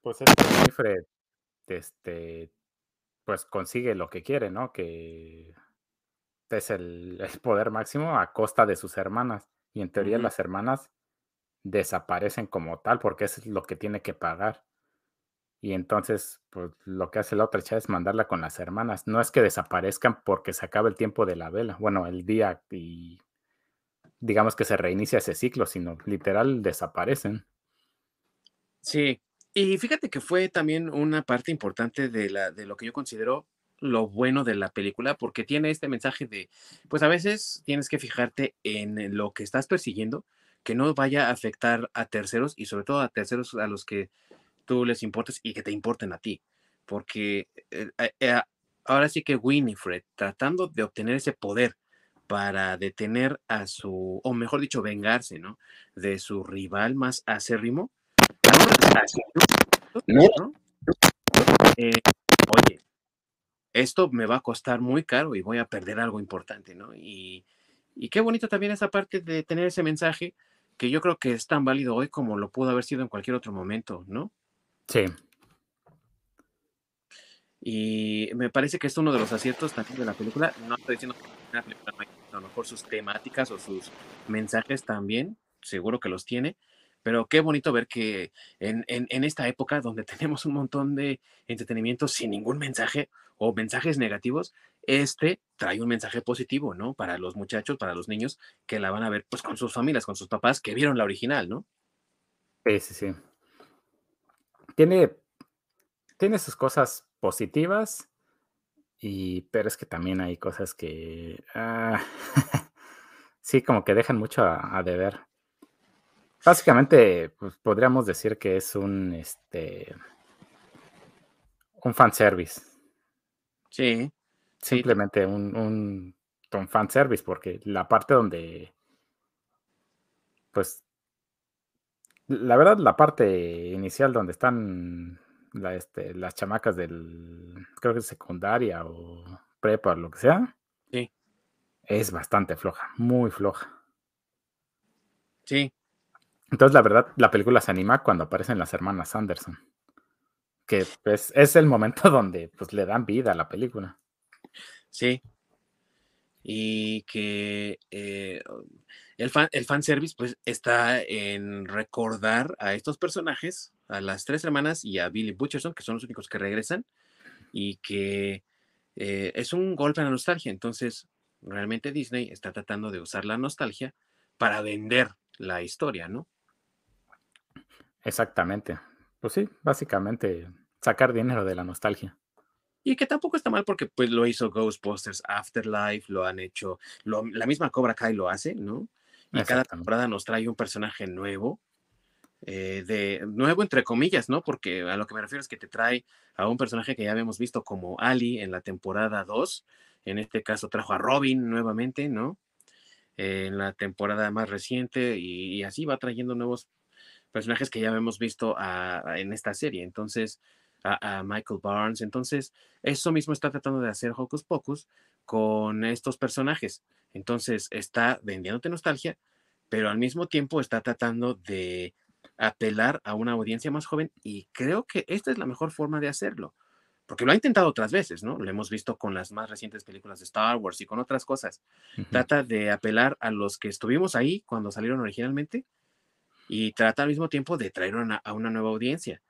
pues este Fred, este, pues consigue lo que quiere, ¿no? Que es el, poder máximo a costa de sus hermanas. Y en teoría las hermanas desaparecen como tal porque es lo que tiene que pagar. Y entonces, pues lo que hace la otra chava es mandarla con las hermanas. No es que desaparezcan porque se acaba el tiempo de la vela, bueno, el día y digamos que se reinicia ese ciclo, sino literal desaparecen. Sí, y fíjate que fue también una parte importante de, la, de lo que yo considero lo bueno de la película, porque tiene este mensaje de, pues a veces tienes que fijarte en lo que estás persiguiendo, que no vaya a afectar a terceros y sobre todo a terceros a los que tú les importes y que te importen a ti, porque eh, eh, ahora sí que Winifred, tratando de obtener ese poder para detener a su, o mejor dicho, vengarse, ¿no? De su rival más acérrimo. ¿no? Eh, oye, esto me va a costar muy caro y voy a perder algo importante, ¿no? Y, y qué bonito también esa parte de tener ese mensaje que yo creo que es tan válido hoy como lo pudo haber sido en cualquier otro momento, ¿no? Sí. Y me parece que es uno de los aciertos también de la película. No estoy diciendo que la película a lo mejor sus temáticas o sus mensajes también, seguro que los tiene, pero qué bonito ver que en, en, esta época donde tenemos un montón de entretenimiento sin ningún mensaje o mensajes negativos, este trae un mensaje positivo, ¿no? Para los muchachos, para los niños que la van a ver pues con sus familias, con sus papás que vieron la original, ¿no? Sí, sí, sí. Tiene, tiene sus cosas positivas, y, pero es que también hay cosas que ah, sí, como que dejan mucho a, deber. Básicamente, pues, podríamos decir que es un este un fanservice. Sí. Simplemente un, un, un fanservice, porque la parte donde pues la verdad, la parte inicial donde están la, este, las chamacas del, creo que es secundaria o prepa, lo que sea, sí. es bastante floja, muy floja. Sí. Entonces, la verdad, la película se anima cuando aparecen las hermanas Anderson, que pues, es el momento donde pues, le dan vida a la película. Sí. Y que eh, el, fan, el fanservice pues, está en recordar a estos personajes a las tres hermanas y a Billy Butcherson, que son los únicos que regresan, y que eh, es un golpe a la nostalgia. Entonces, realmente Disney está tratando de usar la nostalgia para vender la historia, ¿no? Exactamente. Pues sí, básicamente sacar dinero de la nostalgia. Y que tampoco está mal porque pues lo hizo Ghostbusters Afterlife, lo han hecho, la misma Cobra Kai lo hace, ¿no? Y cada temporada nos trae un personaje nuevo eh, de nuevo entre comillas, ¿no? Porque a lo que me refiero es que te trae a un personaje que ya habíamos visto como Ali en la temporada 2, en este caso trajo a Robin nuevamente, ¿no? en la temporada más reciente y, así va trayendo nuevos personajes que ya habíamos visto en esta serie, entonces a, Michael Barnes, entonces eso mismo está tratando de hacer Hocus Pocus con estos personajes, entonces está vendiéndote nostalgia, pero al mismo tiempo está tratando de apelar a una audiencia más joven y creo que esta es la mejor forma de hacerlo, porque lo ha intentado otras veces, ¿no? Lo hemos visto con las más recientes películas de Star Wars y con otras cosas. Trata de apelar a los que estuvimos ahí cuando salieron originalmente, y trata al mismo tiempo de traer a una nueva audiencia.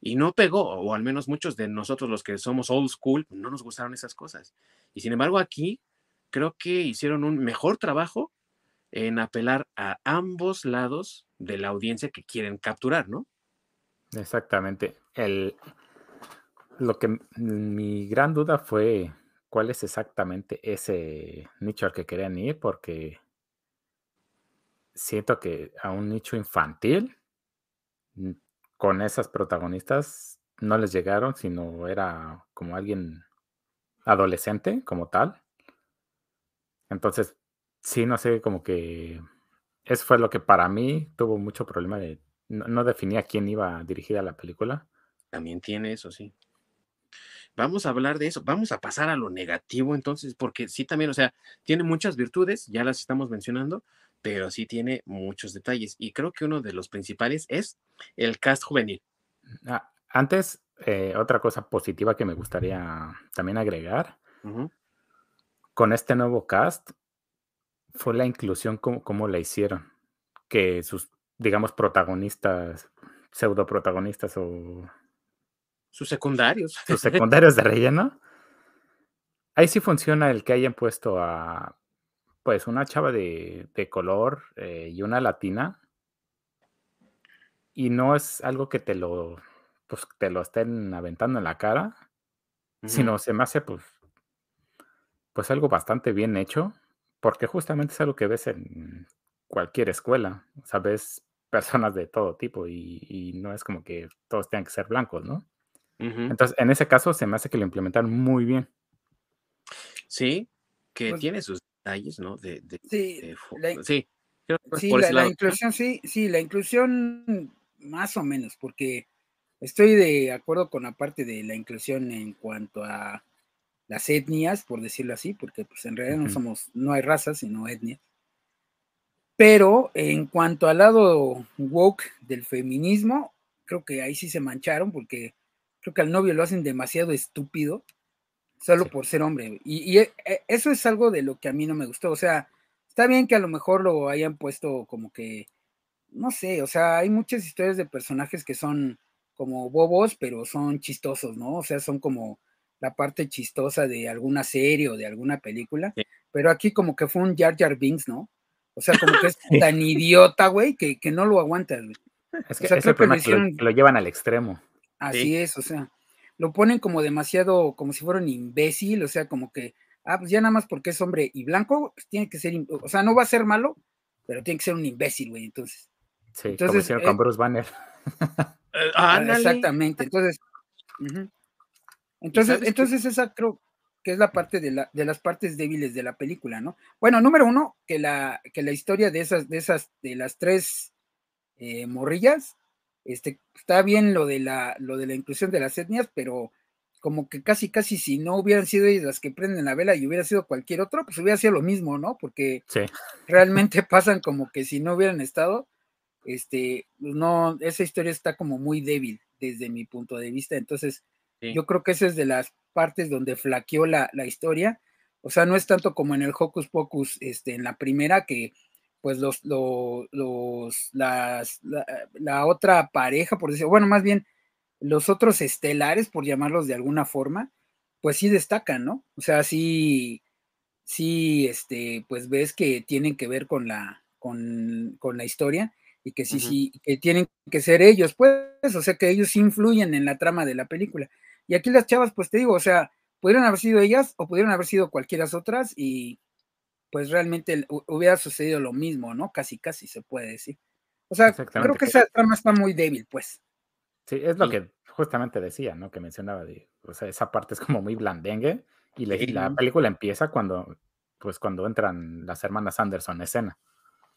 Y no pegó, o al menos muchos de nosotros los que somos old school, no nos gustaron esas cosas. Y sin embargo aquí creo que hicieron un mejor trabajo en apelar a ambos lados de la audiencia que quieren capturar, ¿no? Exactamente. El, lo que mi gran duda fue cuál es exactamente ese nicho al que querían ir, porque siento que a un nicho infantil con esas protagonistas no les llegaron, sino era como alguien adolescente como tal. Entonces, sí, no sé, como que eso fue lo que para mí tuvo mucho problema de no, definía quién iba dirigida la película. También tiene eso, sí. Vamos a hablar de eso, vamos a pasar a lo negativo entonces, porque sí también, o sea, tiene muchas virtudes, ya las estamos mencionando, pero sí tiene muchos detalles. Y creo que uno de los principales es el cast juvenil. Ah, antes, eh, otra cosa positiva que me gustaría también agregar, con este nuevo cast, fue la inclusión como, como la hicieron. Que sus, digamos, protagonistas, pseudo protagonistas o... Sus secundarios. Sus secundarios de relleno. Ahí sí funciona el que hayan puesto a pues una chava de, color eh, y una latina. Y no es algo que te lo, pues, te lo estén aventando en la cara, sino se me hace pues, pues algo bastante bien hecho, porque justamente es algo que ves en cualquier escuela. O sea, ves personas de todo tipo y, no es como que todos tengan que ser blancos, ¿no? Entonces, en ese caso se me hace que lo implementaron muy bien. Sí, que pues tiene sus ¿no? De, sí, la, sí, la, inclusión, sí, sí, la inclusión más o menos, porque estoy de acuerdo con la parte de la inclusión en cuanto a las etnias, por decirlo así, porque pues en realidad no somos, no hay razas, sino etnias. Pero en cuanto al lado woke del feminismo, creo que ahí sí se mancharon, porque creo que al novio lo hacen demasiado estúpido solo por ser hombre. Y, e, e, eso es algo de lo que a mí no me gustó. O sea, está bien que a lo mejor lo hayan puesto como que, no sé, o sea, hay muchas historias de personajes que son como bobos, pero son chistosos, ¿no? O sea, son como la parte chistosa de alguna serie o de alguna película. Pero aquí como que fue un Jar Jar Binks, ¿no? O sea, como que es tan idiota, güey, que, no lo aguantas, Es que, lo, llevan al extremo. Así es, o sea lo ponen como demasiado, como si fuera un imbécil, o sea, como que, ah, pues ya nada más porque es hombre y blanco, pues tiene que ser, o sea, no va a ser malo, pero tiene que ser un imbécil, güey, entonces. Sí, entonces, como con eh Bruce Banner. Eh, ah, exactamente, entonces, entonces, entonces esa creo que es la parte de, la, de las partes débiles de la película, ¿no? Bueno, número uno, que la, que la historia de esas, de esas, de las tres eh, morrillas, este, está bien lo de la, lo de la inclusión de las etnias, pero como que casi, casi si no hubieran sido ellas las que prenden la vela y hubiera sido cualquier otro, pues hubiera sido lo mismo, ¿no? Porque realmente pasan como que si no hubieran estado, este, pues no, esa historia está como muy débil desde mi punto de vista. Entonces, yo creo que esa es de las partes donde flaqueó la, la, historia. O sea, no es tanto como en el Hocus Pocus, este, en la primera, que pues los, los, las, la, otra pareja, por decirlo, bueno, más bien los otros estelares, por llamarlos de alguna forma, pues sí destacan, ¿no? O sea, sí, sí, este, pues ves que tienen que ver con la, con, la historia y que sí, sí, que tienen que ser ellos, pues, o sea, que ellos influyen en la trama de la película. Y aquí las chavas, pues te digo, o sea, pudieron haber sido ellas o pudieron haber sido cualquiera otras y, pues realmente hubiera sucedido lo mismo, ¿no? Casi, casi se puede decir. O sea, creo que esa trama está muy débil, pues. Sí, es lo que justamente decía, ¿no? Que mencionaba, de, o sea, esa parte es como muy blandengue y, la película empieza cuando, pues cuando entran las hermanas Anderson en escena.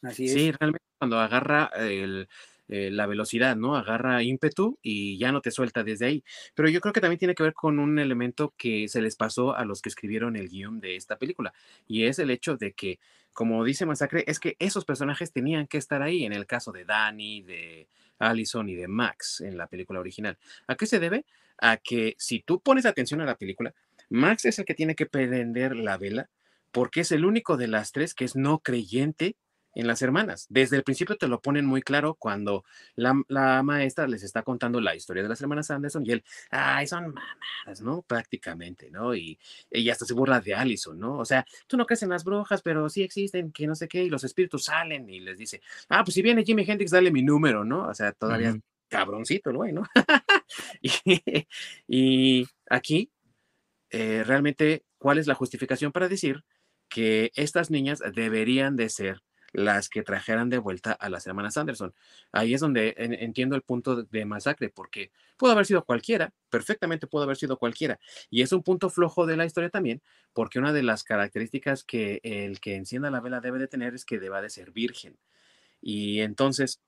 Así es. Sí, realmente cuando agarra el, eh, la velocidad, ¿no? Agarra ímpetu y ya no te suelta desde ahí. Pero yo creo que también tiene que ver con un elemento que se les pasó a los que escribieron el guion de esta película, y es el hecho de que, como dice Masacre, es que esos personajes tenían que estar ahí, en el caso de Danny, de Allison y de Max en la película original. ¿A qué se debe? A que si tú pones atención a la película, Max es el que tiene que prender la vela porque es el único de las tres que es no creyente en las hermanas. Desde el principio te lo ponen muy claro cuando la, maestra les está contando la historia de las hermanas Anderson y él, ay, son mamadas, ¿no? Prácticamente, ¿no? Y ella hasta se burla de Allison, ¿no? O sea, tú no crees en las brujas, pero sí existen, que no sé qué, y los espíritus salen y les dice, ah, pues si viene Jimmy Hendrix, dale mi número, ¿no? O sea, todavía cabroncito el güey, ¿no? y, aquí, eh, realmente, ¿cuál es la justificación para decir que estas niñas deberían de ser las que trajeran de vuelta a las hermanas Anderson. Ahí es donde entiendo el punto de masacre, porque pudo haber sido cualquiera, perfectamente pudo haber sido cualquiera. Y es un punto flojo de la historia también, porque una de las características que el que encienda la vela debe de tener es que deba de ser virgen. Y entonces,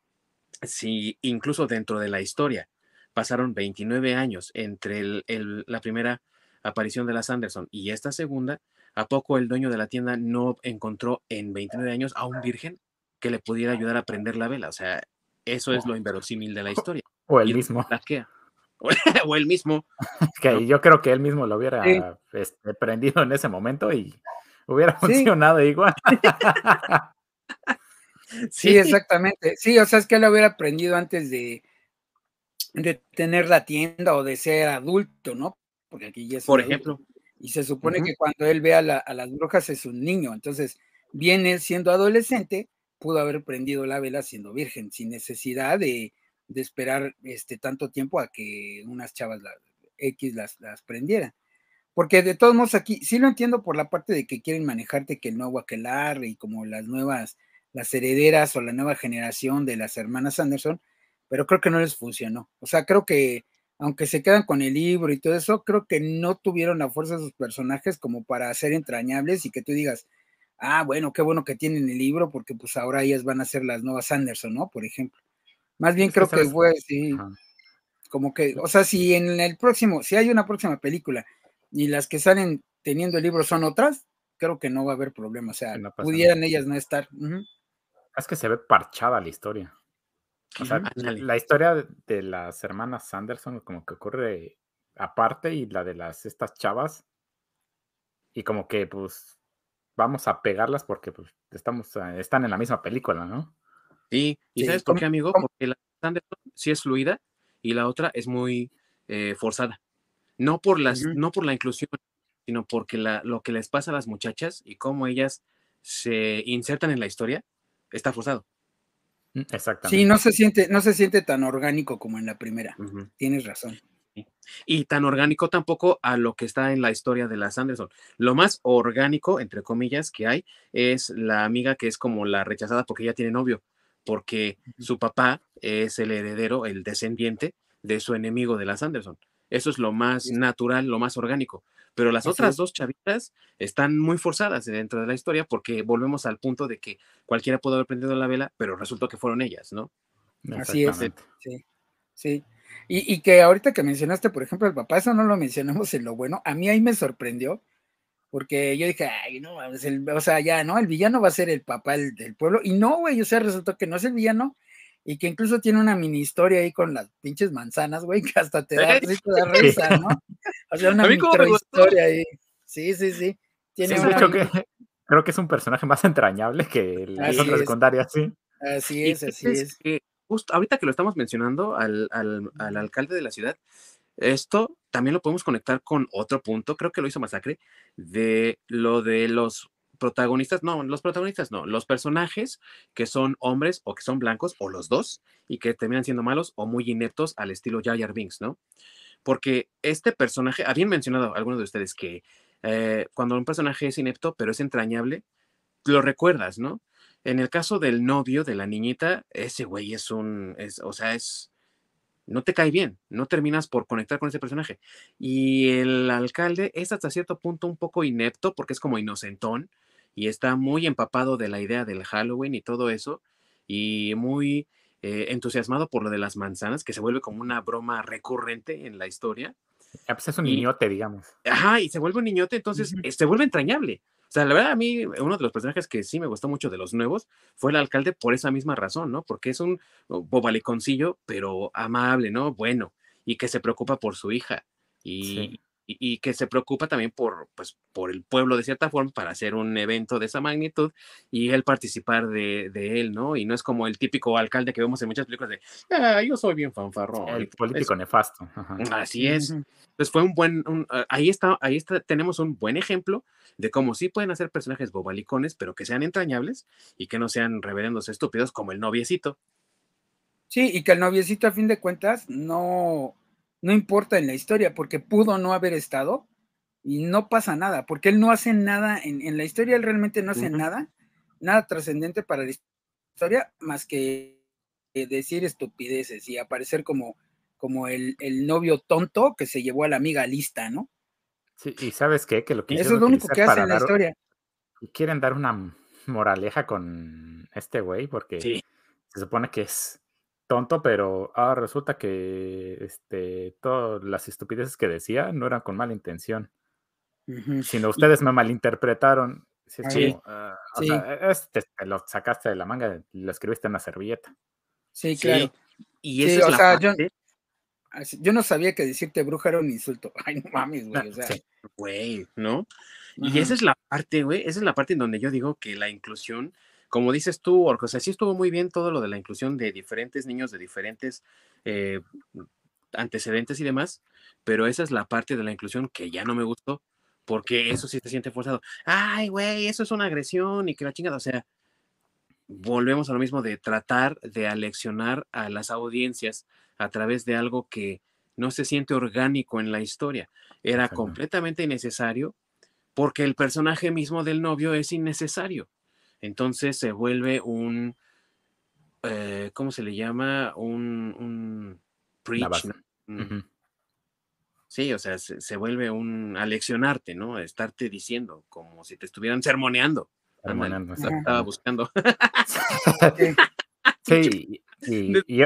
si incluso dentro de la historia pasaron 29 años entre la primera aparición de las Anderson y esta segunda, ¿A poco el dueño de la tienda no encontró en 29 años a un virgen que le pudiera ayudar a prender la vela? O sea, eso es lo inverosímil de la historia. O el mismo. o el mismo. Que yo creo que él mismo lo hubiera este, prendido en ese momento y hubiera funcionado igual. sí, exactamente. Sí, o sea, es que él lo hubiera aprendido antes de, de tener la tienda o de ser adulto, ¿no? Porque aquí ya es. Por ejemplo. Y se supone que cuando él ve a, las brujas es un niño. Entonces, bien siendo adolescente, pudo haber prendido la vela siendo virgen, sin necesidad de, esperar este, tanto tiempo a que unas chavas X las, las prendieran. Porque de todos modos aquí, sí lo entiendo por la parte de que quieren manejarte que el nuevo aquelarre y como las nuevas, las herederas o la nueva generación de las hermanas Anderson, pero creo que no les funcionó. O sea, creo que aunque se quedan con el libro y todo eso, creo que no tuvieron la fuerza de sus personajes como para ser entrañables y que tú digas, ah, bueno, qué bueno que tienen el libro, porque pues ahora ellas van a ser las nuevas Anderson, ¿no? Por ejemplo. Más bien creo que fue así, como que, o sea, si en el próximo, si hay una próxima película y las que salen teniendo el libro son otras, creo que no va a haber problema, o sea, pudieran ellas no estar. Es que se ve parchada la historia. O sea, la historia de las hermanas Sanderson como que ocurre aparte y la de las estas chavas y como que pues vamos a pegarlas porque pues estamos eh, están en la misma película, ¿no? Sí, y ¿sabes por qué, amigo? Porque la Sanderson sí es fluida y la otra es muy eh, forzada. No por las, no por la inclusión, sino porque la, lo que les pasa a las muchachas y cómo ellas se insertan en la historia está forzado. Mm, exactamente. Sí, no se siente, no se siente tan orgánico como en la primera. Tienes razón. Y tan orgánico tampoco a lo que está en la historia de las Anderson. Lo más orgánico, entre comillas, que hay es la amiga que es como la rechazada porque ella tiene novio, porque su papá es el heredero, el descendiente de su enemigo de las Anderson. Eso es lo más natural, lo más orgánico. Pero las otras dos chavitas están muy forzadas dentro de la historia porque volvemos al punto de que cualquiera pudo haber prendido la vela, pero resultó que fueron ellas, ¿no? Así es. Sí, sí. Y, y, que ahorita que mencionaste, por ejemplo, el papá, eso no lo mencionamos en lo bueno. A mí ahí me sorprendió, porque yo dije, ay, no, o sea, ya, ¿no? El villano va a ser el papá del pueblo. Y no, güey, o sea, resultó que no es el villano, y que incluso tiene una mini historia ahí con las pinches manzanas, güey, que hasta te da, risa, ¿no? O sea, una micro historia ahí. Sí, sí, sí. Tiene creo que es un personaje más entrañable que las otras secundarias, sí. Así es, así es. justo ahorita que lo estamos mencionando al, al, al alcalde de la ciudad, esto también lo podemos conectar con otro punto, creo que lo hizo Masacre, de lo de los protagonistas, no, los protagonistas no, los personajes que son hombres o que son blancos o los dos y que terminan siendo malos o muy ineptos al estilo Jar Jar Binks, ¿no? Porque este personaje, habían mencionado algunos de ustedes que eh, cuando un personaje es inepto pero es entrañable, lo recuerdas, ¿no? En el caso del novio de la niñita, ese güey es un, es, o sea, es, no te cae bien, no terminas por conectar con ese personaje. Y el alcalde es hasta cierto punto un poco inepto porque es como inocentón, y está muy empapado de la idea del Halloween y todo eso, y muy eh, entusiasmado por lo de las manzanas, que se vuelve como una broma recurrente en la historia. Ya, pues es un niñote, digamos. Ajá, y se vuelve un niñote, entonces se vuelve entrañable. O sea, la verdad, a mí, uno de los personajes que sí me gustó mucho de los nuevos fue el alcalde por esa misma razón, ¿no? Porque es un bobaliconcillo, pero amable, ¿no? Bueno, y que se preocupa por su hija. Y, y, que se preocupa también por, pues, por el pueblo de cierta forma para hacer un evento de esa magnitud y él participar de, de él, ¿no? Y no es como el típico alcalde que vemos en muchas películas de, ah, yo soy bien fanfarrón. El político nefasto. Así es. Entonces fue un buen, ah, ahí está, ahí está, tenemos un buen ejemplo de cómo sí pueden hacer personajes bobalicones, pero que sean entrañables y que no sean reverendos estúpidos como el noviecito. Sí, y que el noviecito a fin de cuentas no, no importa en la historia, porque pudo no haber estado y no pasa nada, porque él no hace nada, en, la historia él realmente no hace nada, nada trascendente para la historia, más que decir estupideces y aparecer como, como el, novio tonto que se llevó a la amiga lista, ¿no? Sí, y sabes qué, que lo que Eso es lo único que hace en la historia. Quieren dar una moraleja con este güey, porque se supone que es tonto, pero ah, resulta que este, todas las estupideces que decía no eran con mala intención, sino ustedes me malinterpretaron. sí. Ah, e, este te lo sacaste de la manga y lo escribiste en una servilleta. Sí, claro. Y eso es la yo, no sabía que decirte bruja era un insulto. Ay, no mames, güey. O sea. Güey, ¿no? Y esa es la parte, güey, esa es la parte en donde yo digo que la inclusión como dices tú, Orco, o sea, sí estuvo muy bien todo lo de la inclusión de diferentes niños de diferentes eh, antecedentes y demás, pero esa es la parte de la inclusión que ya no me gustó, porque eso sí se siente forzado. Ay, güey, eso es una agresión y que la chingada, o sea, volvemos a lo mismo de tratar de aleccionar a las audiencias a través de algo que no se siente orgánico en la historia. Era completamente innecesario porque el personaje mismo del novio es innecesario. Entonces se vuelve un, eh, ¿cómo se le llama? Un, un preach. Sí, o sea, se, vuelve un aleccionarte, ¿no? Estarte diciendo, como si te estuvieran sermoneando. Sermoneando, estaba buscando. sí, y,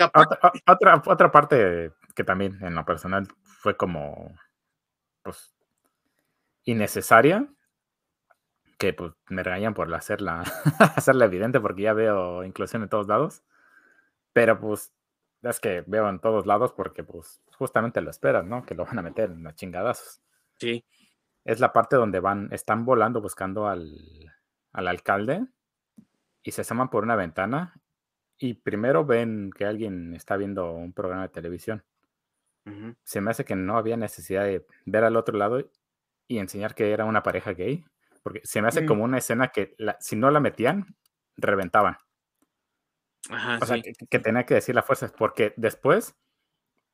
otra, otra parte que también en lo personal fue como, pues, innecesaria, que pues me regañan por hacerla, hacerla evidente porque ya veo inclusión en todos lados. Pero pues es que veo en todos lados porque pues justamente lo esperas, ¿no? Que lo van a meter en las chingadazos. Sí. Es la parte donde van, están volando buscando al, al alcalde y se asoman por una ventana y primero ven que alguien está viendo un programa de televisión. Se me hace que no había necesidad de ver al otro lado y enseñar que era una pareja gay porque se me hace mm. como una escena que si no la metían, reventaban. Ajá, o sea, que, tenía que decir la fuerza, porque después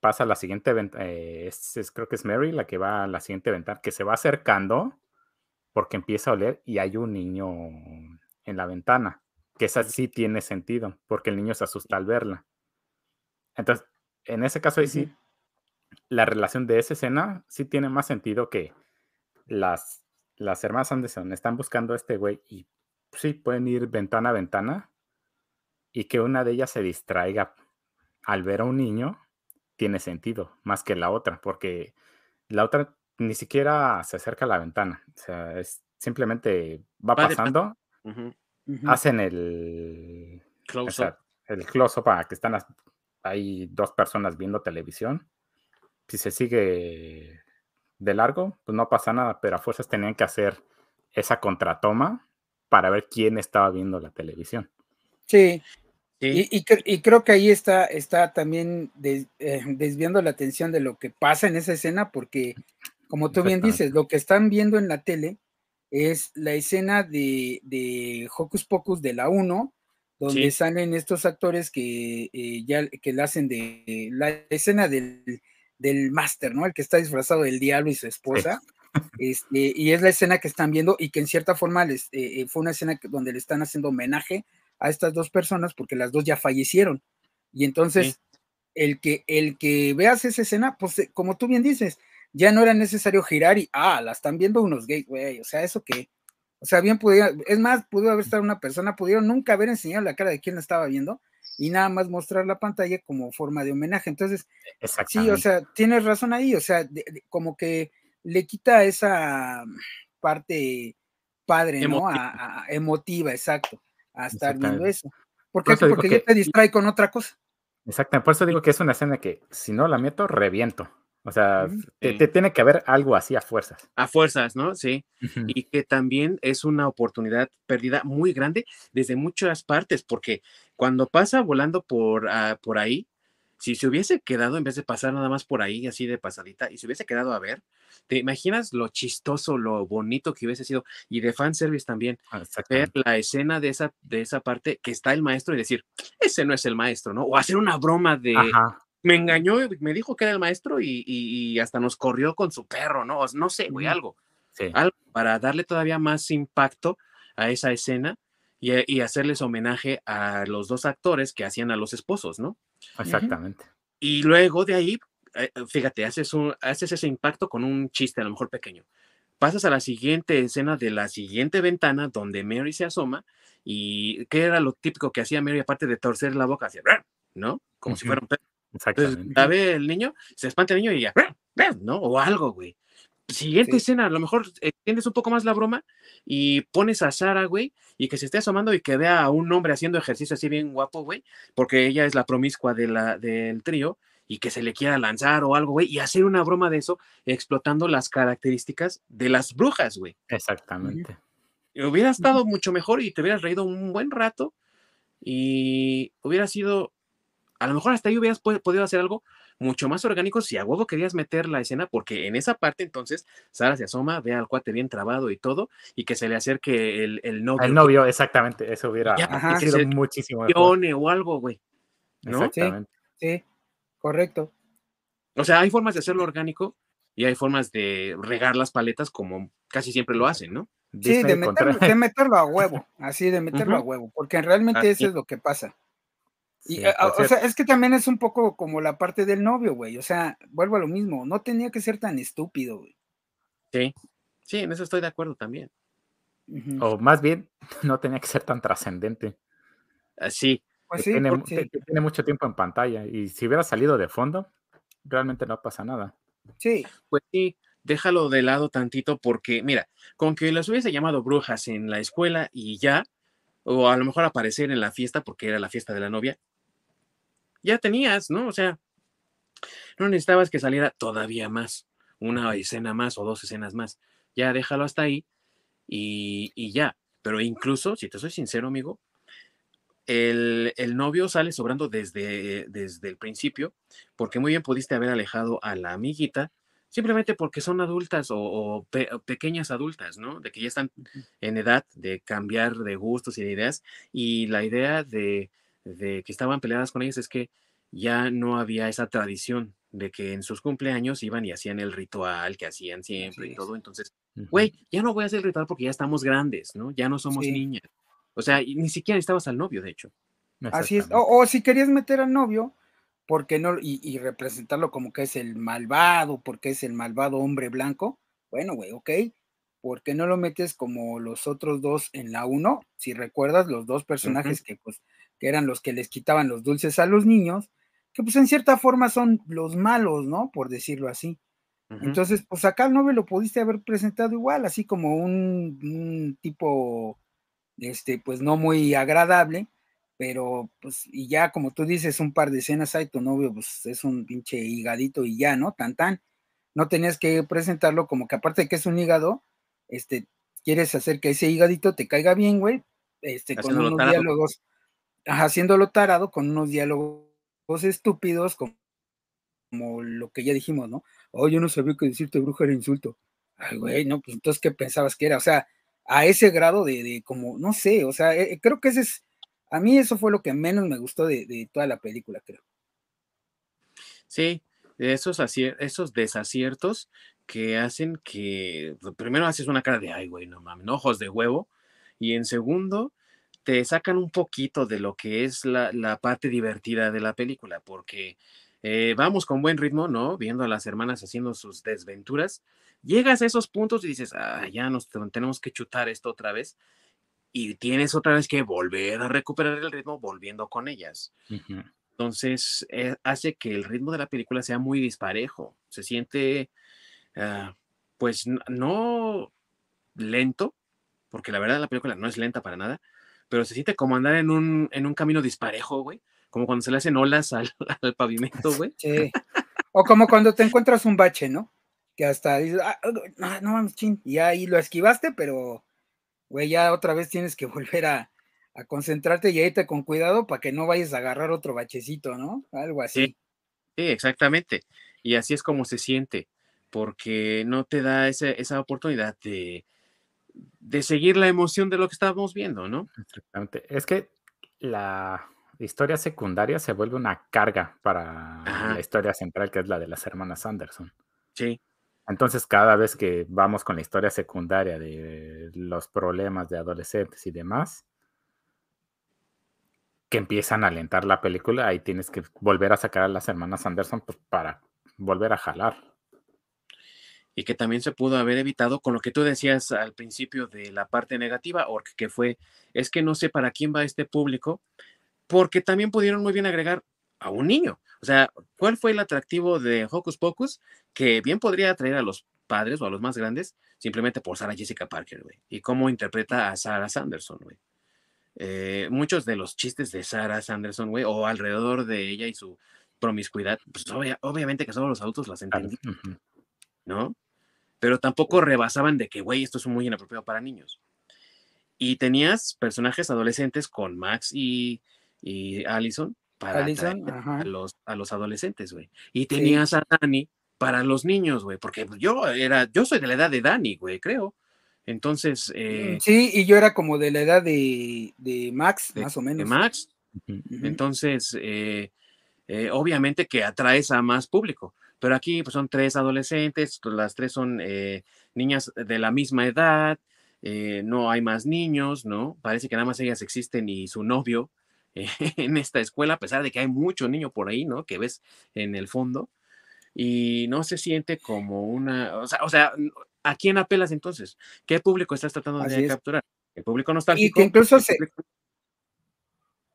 pasa la siguiente ventana, eh, creo que es Mary la que va a la siguiente ventana, que se va acercando porque empieza a oler y hay un niño en la ventana, que esa sí tiene sentido, porque el niño se asusta al verla. Entonces, en ese caso ahí sí, la relación de esa escena sí tiene más sentido que las las hermanas Anderson están buscando a este güey y sí, pueden ir ventana a ventana y que una de ellas se distraiga al ver a un niño, tiene sentido, más que la otra, porque la otra ni siquiera se acerca a la ventana, o sea, es, simplemente va pasando, hacen el close-up, el close para que están hay dos personas viendo televisión, si se sigue de largo, pues no pasa nada, pero a fuerzas tenían que hacer esa contratoma para ver quién estaba viendo la televisión. Sí. Y, creo que ahí está, está también eh, desviando la atención de lo que pasa en esa escena, porque como tú bien dices, lo que están viendo en la tele es la escena de, de Hocus Pocus de la 1, donde salen estos actores que eh, ya que la hacen de la escena del, del máster, ¿no? El que está disfrazado del diablo y su esposa. Este, y es la escena que están viendo y que en cierta forma les, eh, eh, fue una escena donde le están haciendo homenaje a estas dos personas porque las dos ya fallecieron. Y entonces, el, que, el que veas esa escena, pues eh, como tú bien dices, ya no era necesario girar y, ah, la están viendo unos gays, güey, o sea, eso que, o sea, bien pudiera, es más, pudo haber estado una persona, pudieron nunca haber enseñado la cara de quien la estaba viendo, y nada más mostrar la pantalla como forma de homenaje. Entonces, sí, o sea, tienes razón ahí, o sea, como que le quita esa parte padre, ¿no? A, emotiva, exacto, a estar viendo eso. ¿Por qué? Porque ya te distrae con otra cosa. Exactamente, por eso digo que es una escena que si no la meto, reviento. O sea, te, tiene que haber algo así a fuerzas. A fuerzas, ¿no? Sí. Y que también es una oportunidad perdida muy grande desde muchas partes, porque cuando pasa volando por, ah, por ahí, si se hubiese quedado, en vez de pasar nada más por ahí, así de pasadita, y se hubiese quedado a ver, ¿te imaginas lo chistoso, lo bonito que hubiese sido? Y de fanservice también, ah, ver la escena de esa, de esa parte que está el maestro y decir, ese no es el maestro, ¿no? O hacer una broma de, me engañó, me dijo que era el maestro y, hasta nos corrió con su perro, ¿no? No sé, güey, algo. Algo para darle todavía más impacto a esa escena y, hacerles homenaje a los dos actores que hacían a los esposos, ¿no? Exactamente. Y luego de ahí, eh, fíjate, haces, un, haces ese impacto con un chiste a lo mejor pequeño. Pasas a la siguiente escena de la siguiente ventana donde Mary se asoma y ¿qué era lo típico que hacía Mary aparte de torcer la boca? Hacía, ¿no? Como si fuera un perro entonces, la ve el niño, se espanta el niño y ya, ¿no? O algo, güey. Siguiente escena, a lo mejor extiendes un poco más la broma y pones a Sara, güey, y que se esté asomando y que vea a un hombre haciendo ejercicio así bien guapo, güey, porque ella es la promiscua de la, del trío y que se le quiera lanzar o algo, güey, y hacer una broma de eso explotando las características de las brujas, güey. Exactamente. hubiera estado mucho mejor y te hubieras reído un buen rato y hubiera sido a lo mejor hasta ahí hubieras podido hacer algo mucho más orgánico si a huevo querías meter la escena, porque en esa parte entonces Sara se asoma, ve al cuate bien trabado y todo, y que se le acerque el, el novio. El novio, exactamente, eso hubiera sido muchísimo mejor. O algo, güey. ¿no? Exactamente. Sí, correcto. O sea, hay formas de hacerlo orgánico y hay formas de regar las paletas como casi siempre lo hacen, ¿no? Sí, de meterlo, a huevo, así de meterlo a huevo, porque realmente eso es lo que pasa. Y, o sea, es que también es un poco como la parte del novio, güey. O sea, vuelvo a lo mismo. No tenía que ser tan estúpido, güey. Sí, sí, en eso estoy de acuerdo también. O más bien, no tenía que ser tan trascendente. Ah, sí. Pues sí, tiene, tiene, mucho tiempo en pantalla y si hubiera salido de fondo, realmente no pasa nada. Sí. Pues sí, déjalo de lado tantito porque, mira, con que las hubiese llamado brujas en la escuela y ya, o a lo mejor aparecer en la fiesta porque era la fiesta de la novia, ya tenías, ¿no? O sea, no necesitabas que saliera todavía más, una escena más o dos escenas más. Ya déjalo hasta ahí y, ya. Pero incluso, si te soy sincero, amigo, el, novio sale sobrando desde, desde el principio, porque muy bien pudiste haber alejado a la amiguita, simplemente porque son adultas o, pequeñas adultas, ¿no? De que ya están en edad de cambiar de gustos y de ideas. Y la idea de de que estaban peleadas con ellas es que ya no había esa tradición de que en sus cumpleaños iban y hacían el ritual que hacían siempre y todo. Entonces, güey, ya no voy a hacer el ritual porque ya estamos grandes, ¿no? Ya no somos niñas. O sea, ni siquiera estabas al novio, de hecho. Así es. O, si querías meter al novio, porque no? Y, representarlo como que es el malvado, porque es el malvado hombre blanco. Bueno, güey, ok. ¿Por qué no lo metes como los otros dos en la uno? Si recuerdas, los dos personajes que pues que eran los que les quitaban los dulces a los niños, que pues en cierta forma son los malos, ¿no? Por decirlo así. Entonces, pues acá el novio lo pudiste haber presentado igual, así como un, tipo, este, pues no muy agradable, pero pues, y ya como tú dices, un par de escenas hay, tu novio, pues es un pinche higadito y ya, ¿no? Tan tan. No tenías que presentarlo como que aparte de que es un hígado, este, quieres hacer que ese higadito te caiga bien, güey, este, con unos diálogos haciéndolo tarado con unos diálogos estúpidos como, lo que ya dijimos, ¿no? Oh, yo no sabía que decirte bruja era insulto. Ay, güey, no, pues entonces, ¿qué pensabas que era? O sea, a ese grado de, como, no sé, o sea, eh, creo que ese es, a mí eso fue lo que menos me gustó de, toda la película, creo. Sí, esos, esos desaciertos que hacen que, primero haces una cara de, ay, güey, no mames, ojos de huevo, y en segundo, te sacan un poquito de lo que es la, parte divertida de la película, porque eh, vamos con buen ritmo, ¿no? Viendo a las hermanas haciendo sus desventuras. Llegas a esos puntos y dices, ah, ya nos tenemos que chutar esto otra vez. Y tienes otra vez que volver a recuperar el ritmo volviendo con ellas. Entonces, eh, hace que el ritmo de la película sea muy disparejo. Se siente, ah, pues, no lento, porque la verdad la película no es lenta para nada, pero se siente como andar en un, en un camino disparejo, güey. Como cuando se le hacen olas al, pavimento, güey. Sí. O como cuando te encuentras un bache, ¿no? Que hasta dices, ah, ah, no mames, chin, y ahí lo esquivaste, pero, güey, ya otra vez tienes que volver a, a concentrarte y irte con cuidado para que no vayas a agarrar otro bachecito, ¿no? Algo así. Sí, sí, exactamente. Y así es como se siente, porque no te da ese, esa oportunidad de, de seguir la emoción de lo que estábamos viendo, ¿no? Exactamente. Es que la historia secundaria se vuelve una carga para Ajá. la historia central, que es la de las hermanas Anderson. Sí, Entonces, cada vez que vamos con la historia secundaria de los problemas de adolescentes y demás, que empiezan a alentar la película, ahí tienes que volver a sacar a las hermanas Anderson pues, para volver a jalar. Y que también se pudo haber evitado con lo que tú decías al principio de la parte negativa, o que fue, es que no sé para quién va este público, porque también pudieron muy bien agregar a un niño. O sea, ¿cuál fue el atractivo de Hocus Pocus? Que bien podría atraer a los padres o a los más grandes simplemente por Sarah Jessica Parker, güey. Y cómo interpreta a Sarah Sanderson, güey. Eh, muchos de los chistes de Sarah Sanderson, güey, o alrededor de ella y su promiscuidad, pues obvia- obviamente que solo los adultos las entendían. ¿No? Pero tampoco rebasaban de que, güey, esto es muy inapropiado para niños. Y tenías personajes adolescentes con Max y, y Allison para Allison, a los, a los adolescentes, güey. Y tenías a Dani para los niños, güey, porque yo era, yo soy de la edad de Dani, güey, creo. Entonces, eh, Sí, y yo era como de la edad de, de Max, de- más o de menos. Max, Ujú. Ujú. entonces, eh, eh, obviamente que atraes a más público, pero aquí pues, son tres adolescentes, pues, las tres son eh, niñas de la misma edad, eh, no hay más niños, ¿no? Parece que nada más ellas existen y su novio eh, en esta escuela, a pesar de que hay mucho niño por ahí, ¿no? Que ves en el fondo, y no se siente como una, o sea, o sea, ¿a quién apelas entonces? ¿Qué público estás tratando Así de es. capturar? ¿El público Y nostálgico? que incluso ¿El se, público-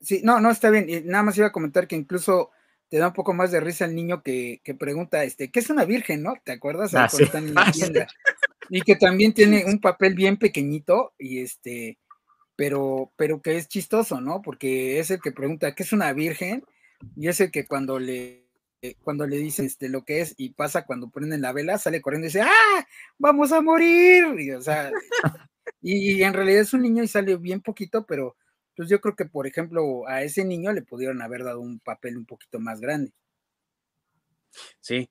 Sí, no, no, está bien. y Nada más iba a comentar que incluso te da un poco más de risa el niño que, que pregunta, este, ¿qué es una virgen, no? ¿Te acuerdas? Ah, cuando sí. están en la Ah, tienda. Y que también tiene un papel bien pequeñito y este, pero, pero que es chistoso, ¿no? Porque es el que pregunta, ¿qué es una virgen? Y es el que cuando le, cuando le dice este, lo que es y pasa cuando prenden la vela, sale corriendo y dice, ¡ah! ¡Vamos a morir! Y, o sea, y, y en realidad es un niño y sale bien poquito, pero pues yo creo que, por ejemplo, a ese niño le pudieron haber dado un papel un poquito más grande. Sí,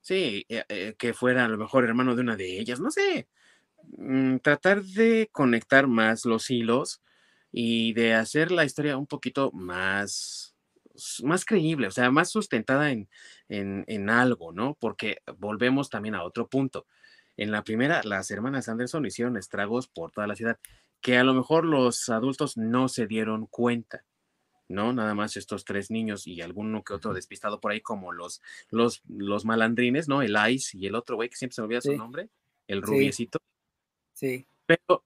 sí, eh, eh, que fuera a lo mejor hermano de una de ellas, no sé. Mm, tratar de conectar más los hilos y de hacer la historia un poquito más, más creíble, o sea, más sustentada en, en, en algo, ¿no? Porque volvemos también a otro punto. En la primera, las hermanas Anderson hicieron estragos por toda la ciudad, que a lo mejor los adultos no se dieron cuenta. ¿no? Nada más estos tres niños y alguno que otro despistado por ahí, como los, los, los malandrines, ¿no? El Ice y el otro güey que siempre se me olvida su nombre, el Sí. rubiecito. Sí, Pero,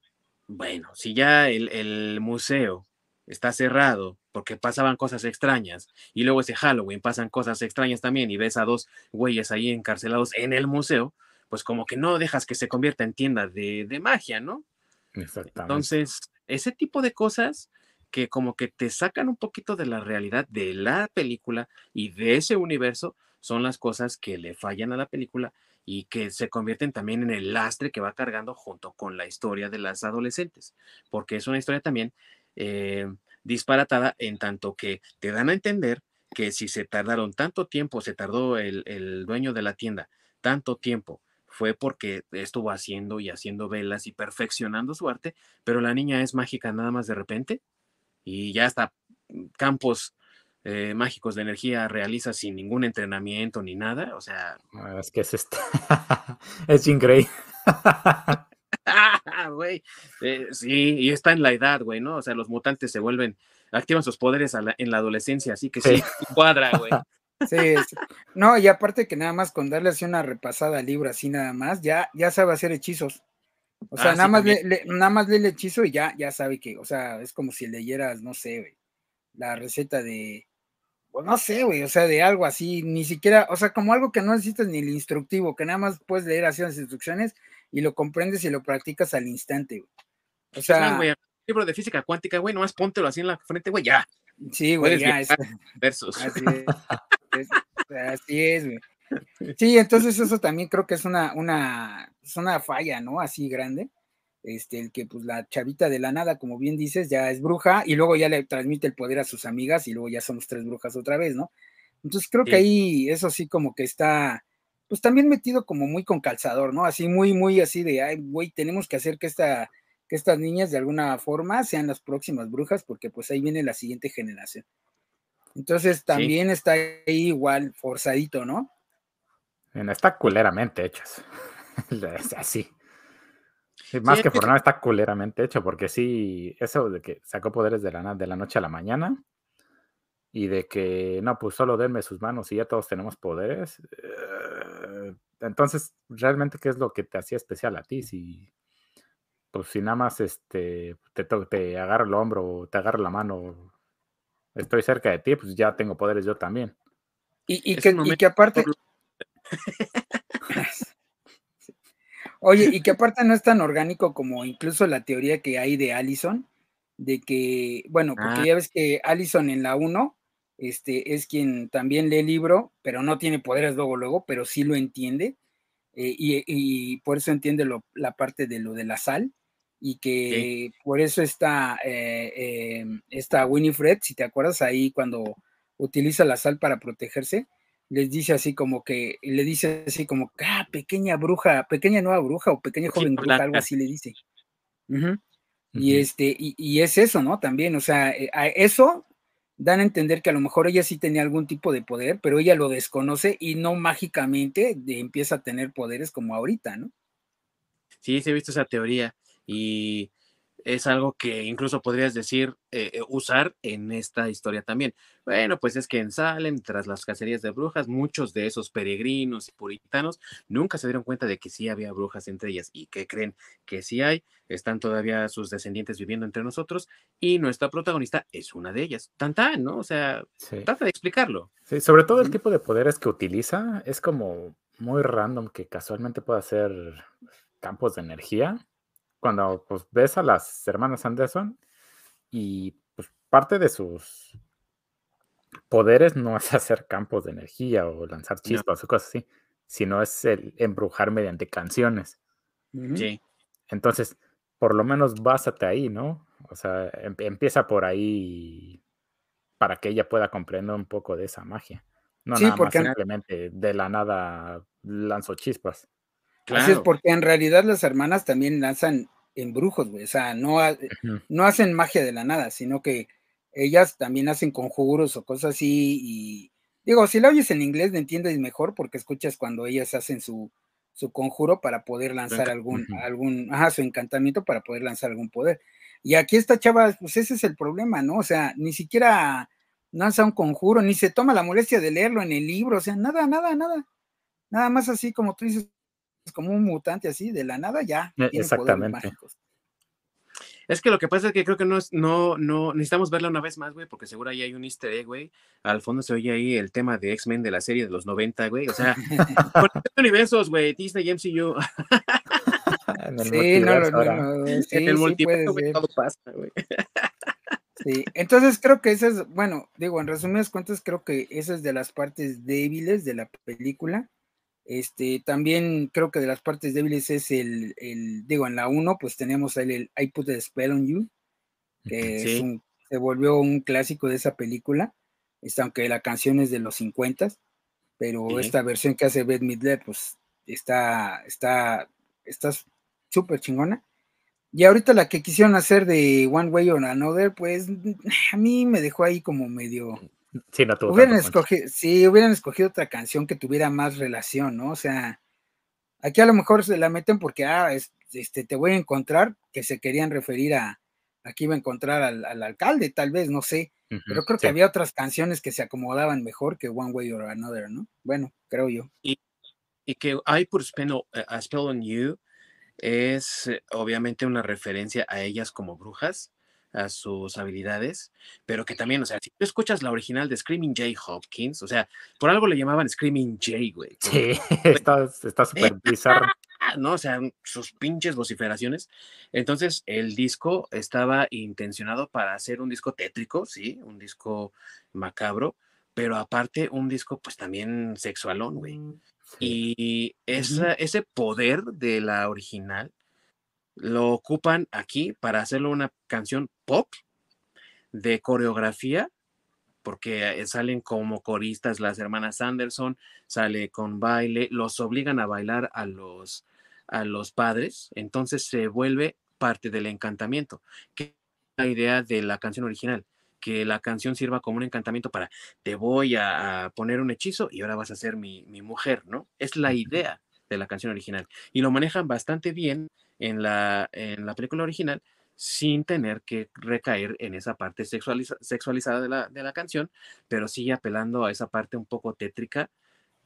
bueno, si ya el, el museo está cerrado porque pasaban cosas extrañas y luego ese Halloween pasan cosas extrañas también y ves a dos güeyes ahí encarcelados en el museo, pues como que no dejas que se convierta en tienda de, de magia, ¿no? Exactamente. Entonces, ese tipo de cosas que como que te sacan un poquito de la realidad de la película y de ese universo son las cosas que le fallan a la película y que se convierten también en el lastre que va cargando junto con la historia de las adolescentes, porque es una historia también eh, disparatada en tanto que te dan a entender que si se tardaron tanto tiempo, se tardó el, el dueño de la tienda tanto tiempo, fue porque estuvo haciendo y haciendo velas y perfeccionando su arte, pero la niña es mágica nada más de repente y ya hasta campos eh, mágicos de energía realiza sin ningún entrenamiento ni nada, o sea, Ah, Es que es este. es güey, eh, sí, y está en la edad, güey, ¿no? O sea, los mutantes se vuelven, activan sus poderes la- en la adolescencia, así que sí, Sí. cuadra, güey. Sí, sí. No, y aparte que nada más con darle así una repasada al libro, así nada más, ya, ya sabe hacer hechizos. O sea, Ah, nada sí, más le, le- nada más lee el hechizo y ya, ya sabe que, o sea, es como si leyeras, no sé, güey, la receta de, pues no sé, güey, o sea, de algo así, ni siquiera, o sea, como algo que no necesitas ni el instructivo, que nada más puedes leer así las instrucciones y lo comprendes y lo practicas al instante, güey. O Es más, sea, güey, libro de física cuántica, güey, nomás póntelo así en la frente, güey, ya, sí, güey, ya, es, versus. así es, es- así es, güey. Sí, entonces eso también creo que es una, una, es una falla, ¿no? Así grande. Este, el que pues la chavita de la nada, como bien dices, ya es bruja y luego ya le transmite el poder a sus amigas y luego ya somos tres brujas otra vez, ¿no? Entonces creo que ahí eso sí como que está, pues también metido como muy con calzador, ¿no? Así muy, muy así de, ay, güey, tenemos que hacer que esta, que estas niñas de alguna forma sean las próximas brujas porque pues ahí viene la siguiente generación. Entonces también está ahí igual forzadito, ¿no? Está culeramente hechas. así. Más que por nada está culeramente hecho, porque sí, eso de que sacó poderes de la, de la noche a la mañana y de que, no, pues solo denme sus manos y ya todos tenemos poderes. Eh, entonces, realmente, ¿qué es lo que te hacía especial a ti? Si, pues si nada más este, te, te agarro el hombro o te agarro la mano, estoy cerca de ti, pues ya tengo poderes yo también. Y, que, y que aparte... Oye, y que aparte no es tan orgánico como incluso la teoría que hay de Allison, de que, bueno, porque ah. ya ves que Allison en la 1 este, es quien también lee el libro, pero no tiene poderes luego, luego, pero sí lo entiende, eh, y, por eso entiende la parte de lo de la sal, y que por eso está, eh, em, está Winifred, si te acuerdas ahí cuando utiliza la sal para protegerse, les dice así como que, le dice así como, ah, pequeña bruja, pequeña nueva bruja o pequeña joven bruja, algo así le dice. Y este, y, es eso, ¿no? También, o sea, eh, eso dan a entender que a lo mejor ella sí tenía algún tipo de poder, pero ella lo desconoce y no mágicamente empieza a tener poderes como ahorita, ¿no? Sí, se ha visto esa teoría y es algo que incluso podrías decir, eh, eh, usar en esta historia también. Bueno, pues es que en Salem, tras las cacerías de brujas, muchos de esos peregrinos y puritanos nunca se dieron cuenta de que sí había brujas entre ellas y que creen que sí hay, están todavía sus descendientes viviendo entre nosotros y nuestra protagonista es una de ellas. Tan tan, ¿no? O sea, trata de explicarlo. Sí, sobre todo el tipo de poderes que utiliza es como muy random que casualmente pueda ser campos de energía cuando pues, ves a las hermanas Anderson y pues parte de sus poderes no es hacer campos de energía o lanzar chispas o cosas así, sino es el embrujar mediante canciones. Sí. Entonces, por lo menos básate ahí, ¿no? O sea, em, empieza por ahí para que ella pueda comprender un poco de esa magia. No nada más simplemente de la nada lanzo chispas. Así es, porque en realidad las hermanas también lanzan embrujos, güey. O sea, no, no hacen magia de la nada, sino que ellas también hacen conjuros o cosas así. Y digo, si la oyes en inglés, me entiendes mejor porque escuchas cuando ellas hacen su, su conjuro para poder lanzar algún, algún, ajá, su encantamiento para poder lanzar algún poder. Y aquí esta chava, pues ese es el problema, ¿no? O sea, ni siquiera lanza un conjuro, ni se toma la molestia de leerlo en el libro, o sea, nada, nada, nada. Nada más así como tú dices, como un mutante así, de la nada ya. E, exactamente. Es que lo que pasa es que creo que no es, no, no, necesitamos verla una vez más, güey, porque seguro ahí hay un easter egg, güey. Al fondo se oye ahí el tema de X-Men de la serie de los 90, güey. O sea, por universos, güey, Disney y MCU. sí, no, no, no, en el multiverso, todo pasa, güey. Sí, entonces creo que esa es, bueno, digo, en resumidas cuentas, creo que esa es de las partes débiles de la película. Este, también creo que de las partes débiles es el, digo, en la 1, pues tenemos el, el, I Put a Spell on You, que se volvió un clásico de esa película, este, aunque la canción es de los 50, pero esta versión que hace Beth Midler, pues está, está, está súper chingona. Y ahorita la que quisieron hacer de One Way or Another, pues a mí me dejó ahí como medio Sí, no hubieran escogido, sí, hubieran escogido otra canción que tuviera más relación, ¿no? O sea, aquí a lo mejor se la meten porque, ah, este, te voy a encontrar, que se querían referir a, aquí iba a encontrar al, alcalde, tal vez, no sé, pero creo que había otras canciones que se acomodaban mejor que One Way or Another, ¿no? Bueno, creo yo. Y, y que I Put Spell, a Spell on You es eh, obviamente una referencia a ellas como brujas, a sus habilidades, pero que también, o sea, si tú escuchas la original de Screaming Jay Hopkins, o sea, por algo le llamaban Screaming Jay, güey. Sí, está súper bizarro. ¿no? O sea, sus pinches vociferaciones. Entonces, el disco estaba intencionado para hacer un disco tétrico, sí, un disco macabro, pero aparte un disco pues también sexualón, güey. Mm, Y ese poder de la original lo ocupan aquí para hacerlo una canción pop de coreografía, porque eh, salen como coristas las hermanas Anderson, sale con baile, los obligan a bailar a los, a los padres, entonces se vuelve parte del encantamiento, que es la idea de la canción original, que la canción sirva como un encantamiento para te voy a, poner un hechizo y ahora vas a ser mi, mi mujer, ¿no? Es la idea de la canción original y lo manejan bastante bien en la, en la película original sin tener que recaer en esa parte sexualizada de la, de la, canción, pero sigue apelando a esa parte un poco tétrica,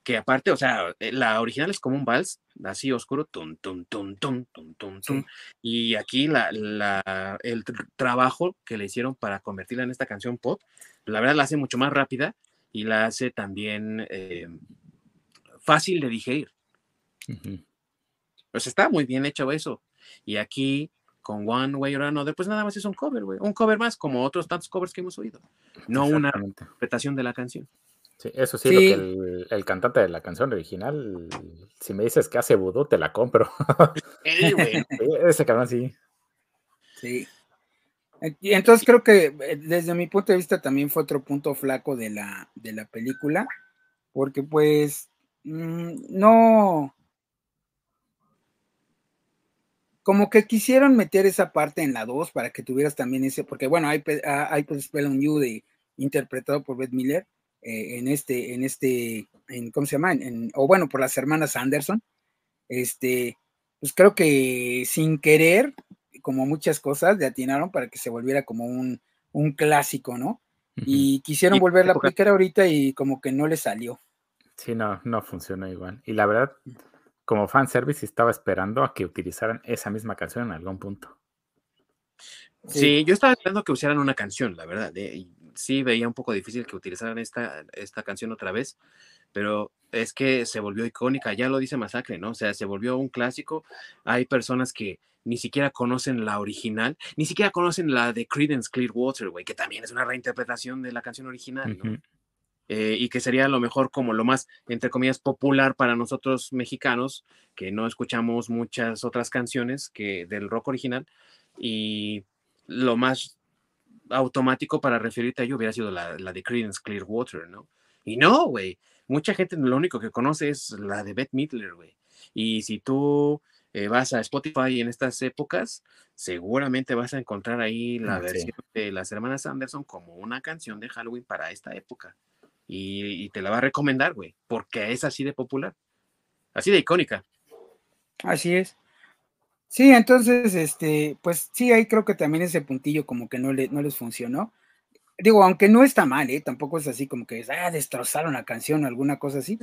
que aparte, o sea, eh, la original es como un vals, así oscuro, tum, tum, tum, tum, tum, tum, tum. Y aquí la, la, el trabajo que le hicieron para convertirla en esta canción pop, la verdad la hace mucho más rápida y la hace también eh, fácil de digerir. Pues está muy bien hecho eso. Y aquí, con One Way or Another, pues nada más es un cover, güey. Un cover más, como otros tantos covers que hemos oído. No una interpretación de la canción. Sí, eso sí, Lo que el, cantante de la canción original, si me dices que hace vudú, te la compro. ese cabrón sí. Sí. Y entonces creo que eh, desde mi punto de vista también fue otro punto flaco de la, de la película, porque pues mm, no, como que quisieron meter esa parte en la 2 para que tuvieras también ese, porque bueno, hay, ah, hay pues Spell on You de, interpretado por Beth Miller eh, en este, en este, en, ¿cómo se llama? o bueno, por las hermanas Anderson. Este, pues creo que sin querer, como muchas cosas, le atinaron para que se volviera como un, un clásico, ¿no? Y quisieron volverla a aplicar ahorita y como que no le salió. Sí, no, no funcionó igual. Y la verdad, como fanservice estaba esperando a que utilizaran esa misma canción en algún punto. Sí, yo estaba esperando que usaran una canción, la verdad. Eh, sí, veía un poco difícil que utilizaran esta, esta canción otra vez, pero es que se volvió icónica, ya lo dice Masacre, ¿no? O sea, se volvió un clásico. Hay personas que ni siquiera conocen la original, ni siquiera conocen la de Credence Clearwater, güey, que también es una reinterpretación de la canción original, ¿no? Eh, y que sería a lo mejor como lo más, entre comillas, popular para nosotros mexicanos, que no escuchamos muchas otras canciones que del rock original, y lo más automático para referirte a ello hubiera sido la, la de Creedence Clearwater, ¿no? Y no, güey, mucha gente lo único que conoce es la de Beth Midler, güey. Y si tú eh, vas a Spotify en estas épocas, seguramente vas a encontrar ahí la mm, versión de las hermanas Anderson como una canción de Halloween para esta época y, te la va a recomendar, güey, porque es así de popular, así de icónica. Así es. Sí, entonces, este, pues sí, ahí creo que también ese puntillo como que no, le, no les funcionó. Digo, aunque no está mal, ¿eh? Tampoco es así como que, ah, destrozaron la canción o alguna cosa así.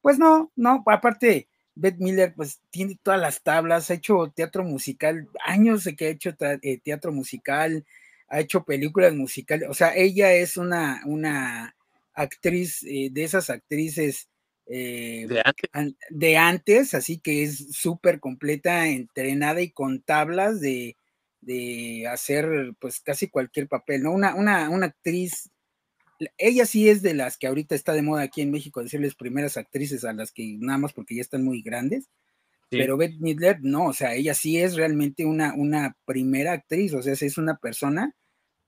Pues no, no, aparte, Beth Miller, pues tiene todas las tablas, ha hecho teatro musical, años de que ha hecho eh, teatro musical, ha hecho películas musicales, o sea, ella es una, una actriz, eh, de esas actrices eh, ¿De, antes? así que es súper completa, entrenada y con tablas de, hacer pues casi cualquier papel, ¿no? Una, una, una, actriz, ella sí es de las que ahorita está de moda aquí en México, decirles primeras actrices a las que nada más porque ya están muy grandes, pero Beth Midler no, o sea, ella sí es realmente una, una primera actriz, o sea, es una persona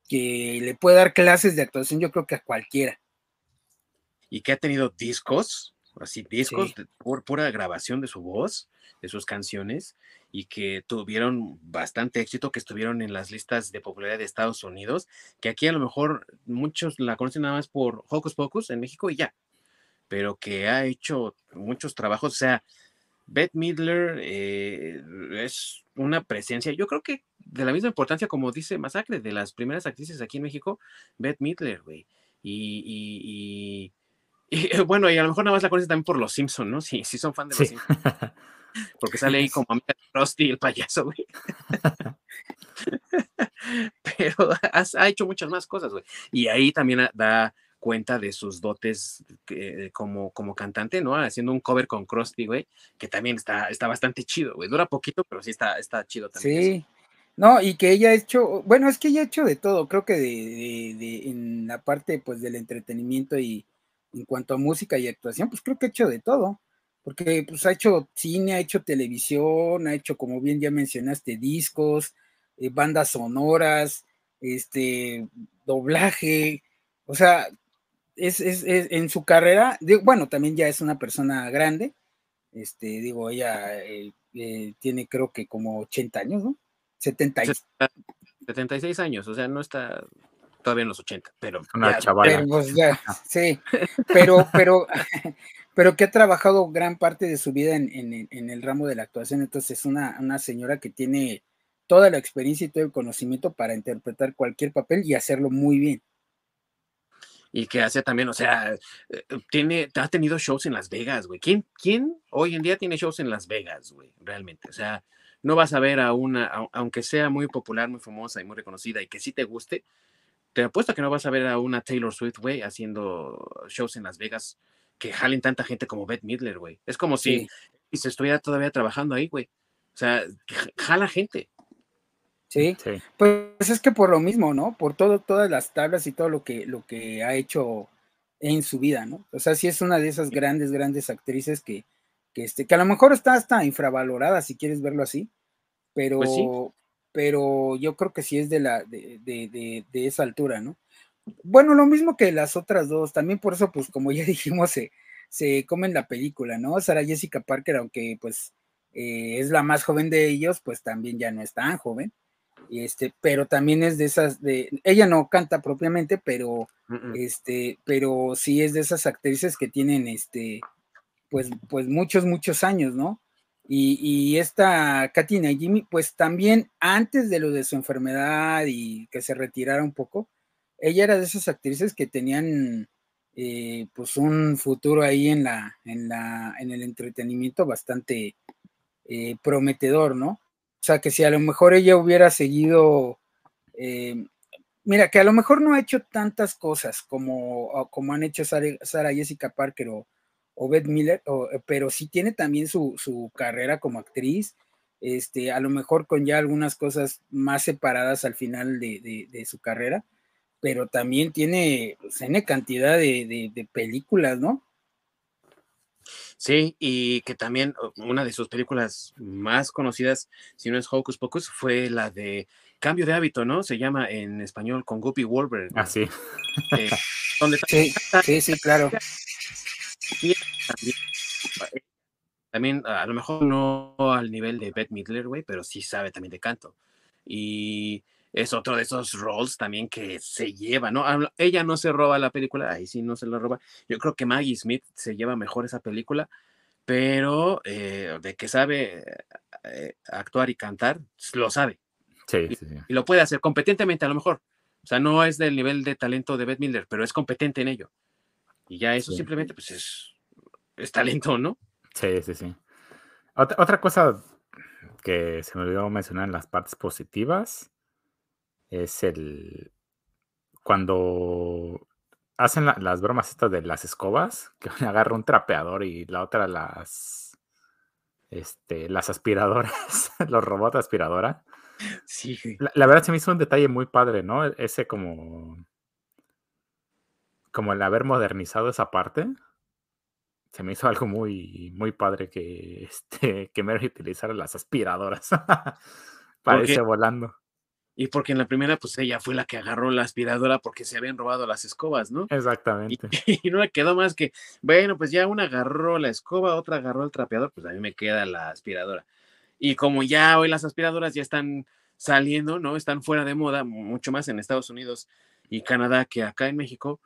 que le puede dar clases de actuación, yo creo que a cualquiera y que ha tenido discos, así discos por pura grabación de su voz, de sus canciones, y que tuvieron bastante éxito, que estuvieron en las listas de popularidad de Estados Unidos, que aquí a lo mejor muchos la conocen nada más por Hocus Pocus en México y ya, pero que ha hecho muchos trabajos, o sea, Beth Midler eh, es una presencia, yo creo que de la misma importancia como dice Masacre, de las primeras actrices aquí en México, Beth Midler, güey. y, y bueno, y a lo mejor nada más la conoces también por los Simpsons, ¿no? Sí, sí son fan de los Simpsons. Porque sale ahí como amiga de Frosty el payaso, güey. Pero ha hecho muchas más cosas, güey. Y ahí también da cuenta de sus dotes como, como cantante, ¿no? Haciendo un cover con Krusty, güey, que también está, está bastante chido, güey. Dura poquito, pero sí está, está chido también. Sí. No, y que ella ha hecho, bueno, es que ella ha hecho de todo, creo que de, de, en la parte pues del entretenimiento y, en cuanto a música y actuación, pues creo que ha hecho de todo, porque pues ha hecho cine, ha hecho televisión, ha hecho, como bien ya mencionaste, discos, eh, bandas sonoras, este, doblaje, o sea, es, en su carrera, bueno, también ya es una persona grande, este, digo, ella eh, eh, tiene creo que como 80 años, ¿no? 70 76 años, o sea, no está todavía en los 80, pero una chavala. Pues, sí, pero, pero, pero que ha trabajado gran parte de su vida en, el ramo de la actuación, entonces es una, una, señora que tiene toda la experiencia y todo el conocimiento para interpretar cualquier papel y hacerlo muy bien. Y que hace también, o sea, eh, tiene, ha tenido shows en Las Vegas, güey. ¿Quién, ¿Quién hoy en día tiene shows en Las Vegas, güey? Realmente, o sea, no vas a ver a una, aunque sea muy popular, muy famosa y muy reconocida y que sí te guste, te apuesto que no vas a ver a una Taylor Swift, güey, haciendo shows en Las Vegas que jalen tanta gente como Beth Midler, güey. Es como si, se estuviera todavía trabajando ahí, güey. O sea, jala gente. Sí. Pues es que por lo mismo, ¿no? Por todo, todas las tablas y todo lo que, lo que ha hecho en su vida, ¿no? O sea, sí es una de esas grandes, grandes actrices que, que, este, que a lo mejor está hasta infravalorada, si quieres verlo así, pero, pues pero yo creo que sí es de, la, de, esa altura, ¿no? Bueno, lo mismo que las otras dos, también por eso, pues como ya dijimos, se, se comen la película, ¿no? Sara Jessica Parker, aunque pues eh, es la más joven de ellos, pues también ya no es tan joven. Y este, pero también es de esas de, ella no canta propiamente, pero este, pero sí es de esas actrices que tienen este, pues, pues muchos, muchos años, ¿no? Y, esta Katina Jimmy, pues también antes de lo de su enfermedad y que se retirara un poco, ella era de esas actrices que tenían eh, pues un futuro ahí en la, en la, en el entretenimiento bastante eh, prometedor, ¿no? O sea, que si a lo mejor ella hubiera seguido, eh, mira, que a lo mejor no ha hecho tantas cosas como, como han hecho Sara Jessica Parker o, o Beth Miller, eh, pero sí tiene también su, carrera como actriz, este, a lo mejor con ya algunas cosas más separadas al final de, su carrera, pero también tiene, pues, tiene cantidad de, películas, ¿no? Sí, y que también una de sus películas más conocidas, si no es Hocus Pocus, fue la de Cambio de hábito, ¿no? Se llama en español con Guppy Wolverine. Ah, sí. Eh, sí, sí, sí, claro. También, a lo mejor no al nivel de Beth Midler, güey, pero sí sabe también de canto. Y es otro de esos roles también que se lleva, ¿no? Ella no se roba la película, ahí sí no se la roba. Yo creo que Maggie Smith se lleva mejor esa película, pero eh, de que sabe eh, actuar y cantar, lo sabe. Sí, y, sí, y, lo puede hacer competentemente a lo mejor. O sea, no es del nivel de talento de Beth Midler, pero es competente en ello. Y ya eso simplemente pues es, es, talento, ¿no? Sí, sí, sí. Otra, cosa que se me olvidó mencionar en las partes positivas es el cuando hacen las bromas estas de las escobas, que una agarra un trapeador y la otra las este, las aspiradoras, los robots aspiradora. Sí. La, la, verdad se me hizo un detalle muy padre, ¿no? Ese como como el haber modernizado esa parte, se me hizo algo muy, muy padre que, este, que Mary utilizara las aspiradoras para irse volando. Y porque en la primera, pues ella fue la que agarró la aspiradora porque se habían robado las escobas, ¿no? Exactamente. Y, no le quedó más que, bueno, pues ya una agarró la escoba, otra agarró el trapeador, pues a mí me queda la aspiradora. Y como ya hoy las aspiradoras ya están saliendo, ¿no? Están fuera de moda, mucho más en Estados Unidos y Canadá que acá en México,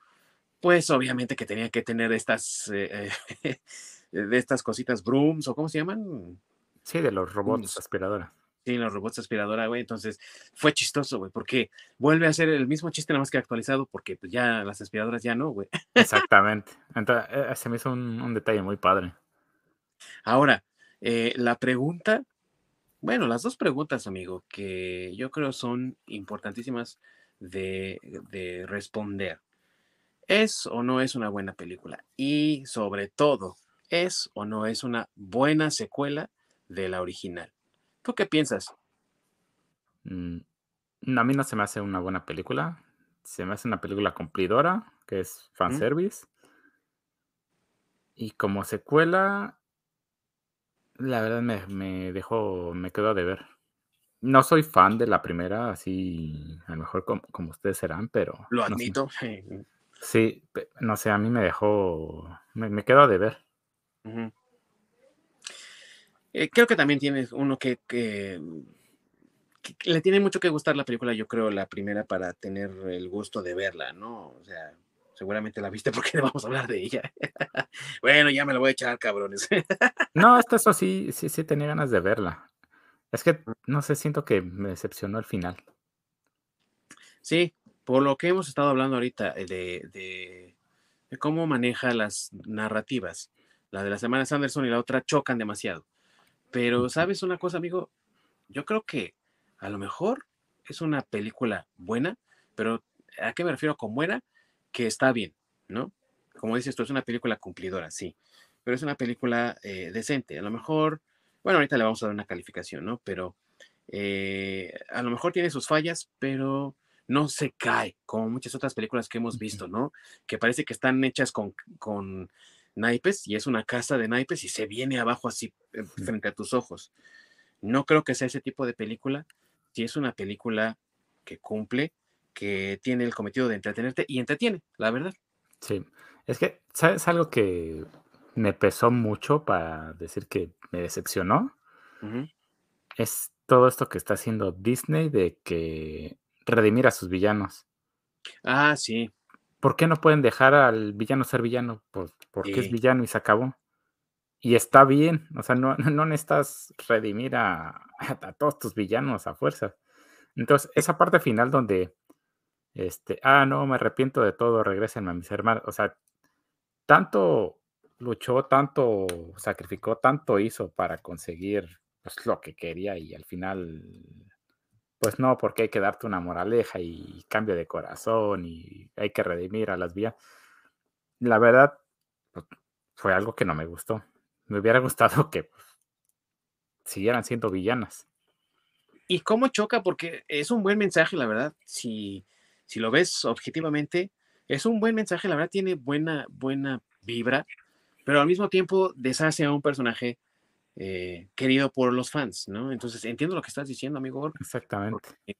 pues obviamente que tenía que tener estas, eh, eh, de estas cositas brooms o cómo se llaman. Sí, de los robots aspiradora. Sí, los robots aspiradora, güey. Entonces fue chistoso, güey, porque vuelve a ser el mismo chiste, nada más que actualizado, porque pues ya las aspiradoras ya no, güey. Exactamente. Entonces, eh, se me hizo un, detalle muy padre. Ahora, la pregunta, bueno, las dos preguntas, amigo, que yo creo son importantísimas de, de responder. ¿Es o no es una buena película? Y sobre todo, ¿es o no es una buena secuela de la original? ¿Tú qué piensas? Mm, a mí no se me hace una buena película. Se me hace una película cumplidora, que es fanservice. Y como secuela, la verdad me, me dejó, me quedó de ver. No soy fan de la primera, así a lo mejor como, como ustedes serán, pero Lo no sé. Sí, no sé, a mí me dejó, me, me quedó de ver. Eh, creo que también tienes uno que, que, que- que le tiene mucho que gustar la película, yo creo, la primera para tener el gusto de verla, ¿no? O sea, seguramente la viste porque vamos a hablar de ella. bueno, ya me la voy a echar, cabrones. No, hasta eso sí, sí, sí tenía ganas de verla. Es que, no sé, siento que me decepcionó el final. sí, por lo que hemos estado hablando ahorita eh, de, de, de cómo maneja las narrativas, la de la semana Sanderson y la otra chocan demasiado. Pero, ¿sabes una cosa, amigo? Yo creo que a lo mejor es una película buena, pero ¿a qué me refiero con buena? Que está bien, ¿no? Como dices tú, es una película cumplidora, sí, pero es una película eh, decente. A lo mejor, bueno, ahorita le vamos a dar una calificación, ¿no? Pero eh, a lo mejor tiene sus fallas, pero no se cae, como muchas otras películas que hemos visto, ¿no? Que parece que están hechas con, con naipes y es una casa de naipes y se viene abajo así eh, frente a tus ojos. No creo que sea ese tipo de película. Si es una película que cumple, que tiene el cometido de entretenerte y entretiene, la verdad. Sí, es que, ¿sabes algo que me pesó mucho para decir que me decepcionó? Es todo esto que está haciendo Disney de que redimir a sus villanos. Ah, sí, ¿Por qué no pueden dejar al villano ser villano? Pues porque es villano y se acabó. Y está bien, o sea, no, no necesitas redimir a, a todos tus villanos a fuerza. Entonces, esa parte final donde, este, ah, no, me arrepiento de todo, regrésenme a mis hermanos. O sea, tanto luchó, tanto sacrificó, tanto hizo para conseguir pues, lo que quería y al final, pues no, porque hay que darte una moraleja y cambio de corazón y hay que redimir a las vías. La verdad, pues, fue algo que no me gustó. Me hubiera gustado que pues, siguieran siendo villanas. ¿Y cómo choca? Porque es un buen mensaje, la verdad. Si, si lo ves objetivamente, es un buen mensaje, la verdad tiene buena, buena vibra, pero al mismo tiempo deshace a un personaje eh, querido por los fans, ¿no? Entonces entiendo lo que estás diciendo, amigo, Exactamente. porque,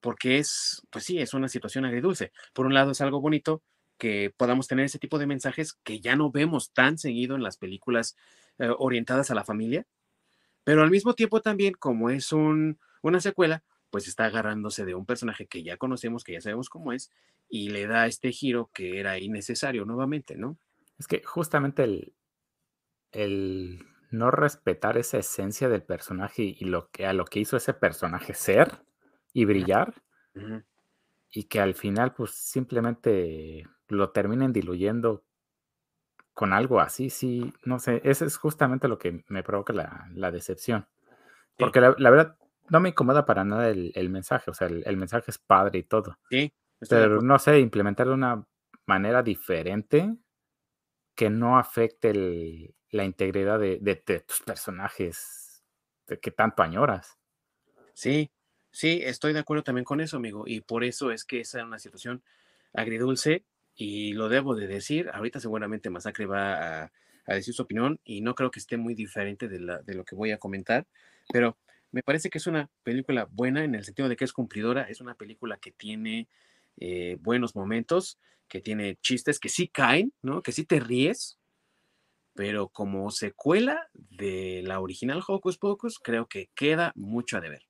porque es, pues sí, es una situación agridulce. Por un lado es algo bonito que podamos tener ese tipo de mensajes que ya no vemos tan seguido en las películas eh, orientadas a la familia, pero al mismo tiempo también, como es un, una secuela, pues está agarrándose de un personaje que ya conocemos, que ya sabemos cómo es, y le da este giro que era innecesario nuevamente, ¿no? Es que justamente el, el no respetar esa esencia del personaje y lo que a lo que hizo ese personaje ser y brillar, y que al final, pues simplemente lo terminen diluyendo con algo así, sí, no sé, eso es justamente lo que me provoca la, la decepción. Sí. Porque la, la verdad, no me incomoda para nada el, el mensaje, o sea, el, el mensaje es padre y todo, Sí, pero no sé, implementar de una manera diferente que no afecte el- la integridad de, tus personajes que tanto añoras. Sí, sí, estoy de acuerdo también con eso, amigo, y por eso es que esa es una situación agridulce y lo debo de decir. Ahorita seguramente Masacre va a, decir su opinión y no creo que esté muy diferente de lo que voy a comentar, pero me parece que es una película buena en el sentido de que es cumplidora, es una película que tiene eh, buenos momentos, que tiene chistes que sí caen, ¿no? Que sí te ríes, pero como secuela de la original Hocus Pocus, creo que queda mucho a deber.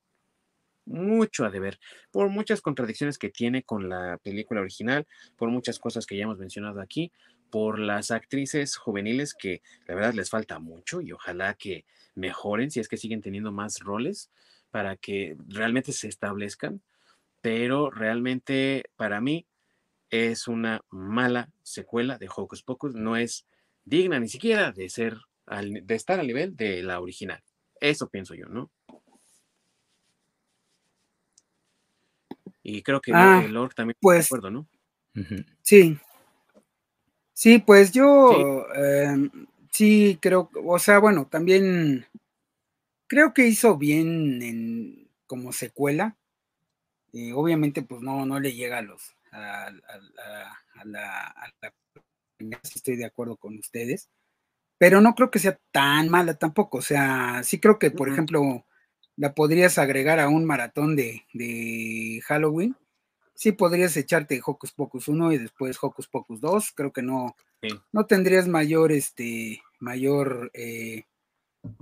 Mucho a deber, por muchas contradicciones que tiene con la película original, por muchas cosas que ya hemos mencionado aquí, por las actrices juveniles que la verdad les falta mucho y ojalá que mejoren si es que siguen teniendo más roles para que realmente se establezcan, pero realmente para mí es una mala secuela de Hocus Pocus, no es digna ni siquiera de ser al- de estar al nivel de la original. Eso pienso yo, ¿no? Y creo que Ah, el Lord también está de Pues acuerdo, ¿no? Sí, sí, pues Sí, yo em, sí creo, o sea, bueno, también creo que hizo bien en, como secuela. eh, obviamente, pues no, no le llega a los a, a- a- a la, a la primera, sí estoy de acuerdo con ustedes. pero no creo que sea tan mala tampoco. O sea, sí creo que, por ejemplo, la podrías agregar a un maratón de, de, Halloween. Sí podrías echarte Hocus Pocus 1 y después Hocus Pocus 2. Creo que no, no tendrías mayor, este, mayor eh,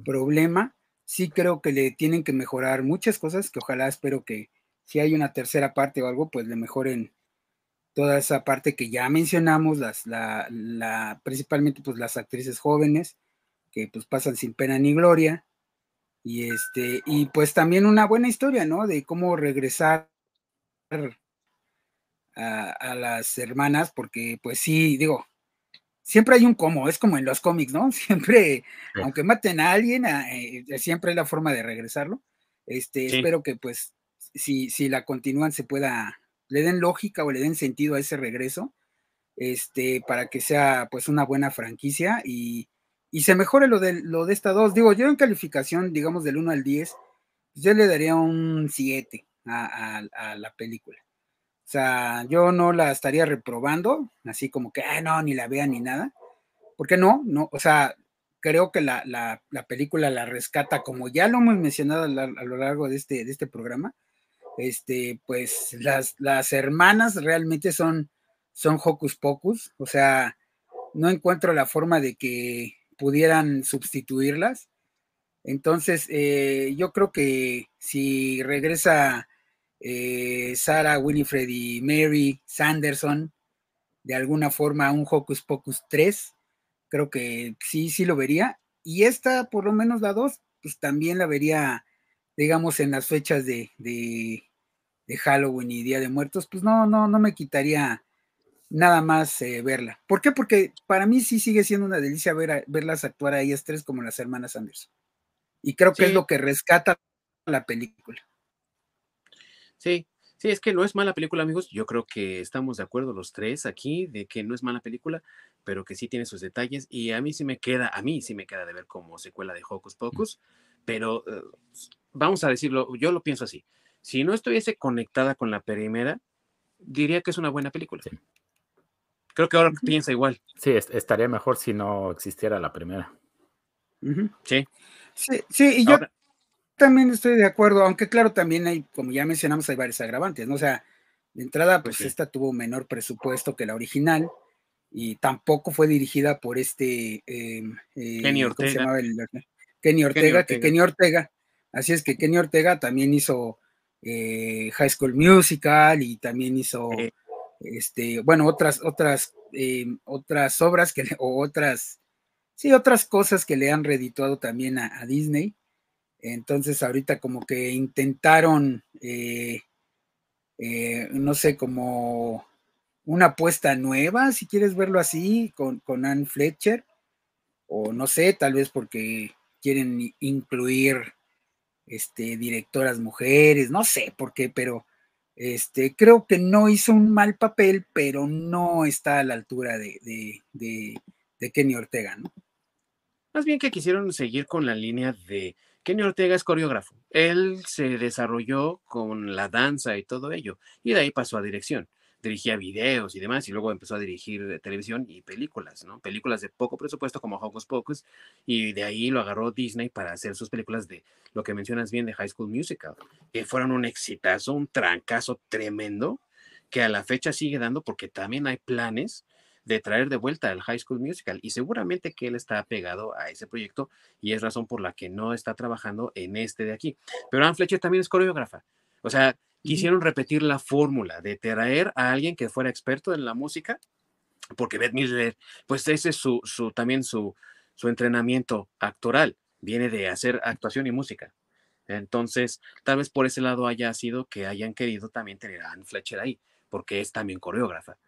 problema. Sí creo que le tienen que mejorar muchas cosas, que ojalá espero que si hay una tercera parte o algo, pues le mejoren toda esa parte que ya mencionamos, las, la, la, principalmente pues las actrices jóvenes, que pues pasan sin pena ni gloria, y este, y pues también una buena historia, ¿no? De cómo regresar a, las hermanas, porque pues sí, digo, siempre hay un cómo, es como en los cómics, ¿no? Siempre, aunque maten a alguien, eh, siempre hay la forma de regresarlo. Este, espero que pues si, si la continúan se pueda, le den lógica o le den sentido a ese regreso, este, para que sea pues una buena franquicia y, y se mejore lo de, lo de esta dos. Digo, yo en calificación, digamos, del 1 al 10, pues, yo le daría un 7 a, la película. O sea, yo no la estaría reprobando, así como que, ah, no, ni la vea ni nada. ¿Por qué no? no o sea, creo que la, la, película la rescata, como ya lo hemos mencionado a, lo largo de este, de este programa, este, pues las, las hermanas realmente son, son hocus pocus, o sea, no encuentro la forma de que pudieran sustituirlas. Entonces, eh, yo creo que si regresa eh, Sarah, Winifred y Mary Sanderson, de alguna forma un Hocus Pocus 3, creo que sí, sí lo vería. Y esta, por lo menos la 2, pues también la vería, digamos, en las fechas de, de Halloween y Día de Muertos, pues no, no, no me quitaría nada más eh, verla. ¿Por qué? Porque para mí sí sigue siendo una delicia ver verlas actuar a ellas tres como las hermanas Anderson. Y creo que es lo que rescata la película. Sí, sí, es que no es mala película, amigos. Yo creo que estamos de acuerdo los tres aquí de que no es mala película, pero que sí tiene sus detalles. Y a mí sí me queda, a mí sí me queda de ver como secuela de Hocus Pocus, pero eh, vamos a decirlo, yo lo pienso así. Si no estuviese conectada con la primera, diría que es una buena película. Creo que ahora piensa igual. Sí, estaría mejor si no existiera la primera. Sí. Sí, y yo también estoy de acuerdo, aunque claro, también hay, como ya mencionamos, hay varios agravantes, ¿no? O sea, de entrada, pues esta tuvo menor presupuesto que la original y tampoco fue dirigida por este em, eh, Kenny Ortega. Kenny Ortega, que Kenny Ortega, así es que Kenny Ortega también hizo eh, High School Musical y también hizo este, bueno, otras, otras, eh, otras obras que, o otras, sí, otras cosas que le han redituado también a, Disney. Entonces, ahorita como que intentaron, eh, no sé, como una apuesta nueva, si quieres verlo así, con, con Anne Fletcher, o no sé, tal vez porque quieren incluir este, directoras mujeres, no sé por qué, pero este, creo que no hizo un mal papel, pero no está a la altura de, Kenny Ortega, ¿no? Más bien que quisieron seguir con la línea de Kenny Ortega es coreógrafo. Él se desarrolló con la danza y todo ello, y de ahí pasó a dirección dirigía videos y demás, y luego empezó a dirigir televisión y películas, ¿no? Películas de poco presupuesto como Hocus Pocus, y de ahí lo agarró Disney para hacer sus películas de lo que mencionas bien de High School Musical, que fueron un exitazo, un trancazo tremendo, que a la fecha sigue dando porque también hay planes de traer de vuelta al High School Musical y seguramente que él está pegado a ese proyecto y es razón por la que no está trabajando en este de aquí. Pero Anne Fletcher también es coreógrafa. O sea, quisieron repetir la fórmula de traer a alguien que fuera experto en la música, porque Beth Midler, pues ese es su, su también su, su entrenamiento actoral, viene de hacer actuación y música. Entonces, tal vez por ese lado haya sido que hayan querido también tener a Anne Fletcher ahí, porque es también coreógrafa.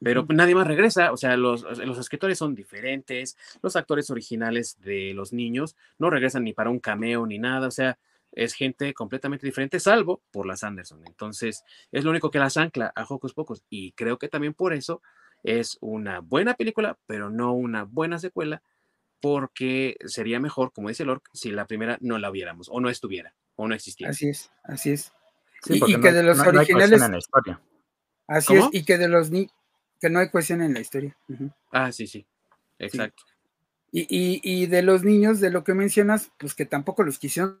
Pero nadie más regresa, o sea, los, los escritores son diferentes, los actores originales de los niños no regresan ni para un cameo ni nada, o sea, es gente completamente diferente, salvo por las Anderson. Entonces, es lo único que las ancla a Hocus Pocos. Y creo que también por eso es una buena película, pero no una buena secuela, porque sería mejor, como dice Lork, si la primera no la viéramos, o no estuviera, o no existiera. Así es, así es. y, que de los originales. En la historia. Así es, y que de los ni que no hay cuestión en la historia. Ah, sí, sí. Exacto. Y, de los niños, de lo que mencionas, pues que tampoco los quisieron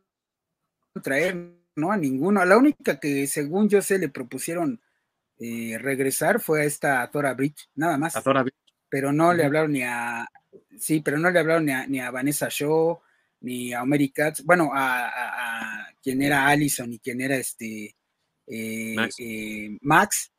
traer, ¿no? A ninguno. A la única que, según yo sé, le propusieron eh, regresar fue a esta Tora Bridge, nada más. A Tora Bridge. Pero no le hablaron ni a, sí, pero no le hablaron ni a, ni a Vanessa Shaw, ni a Mary Katz, bueno, a, quien era Allison y quien era este eh, eh, Max.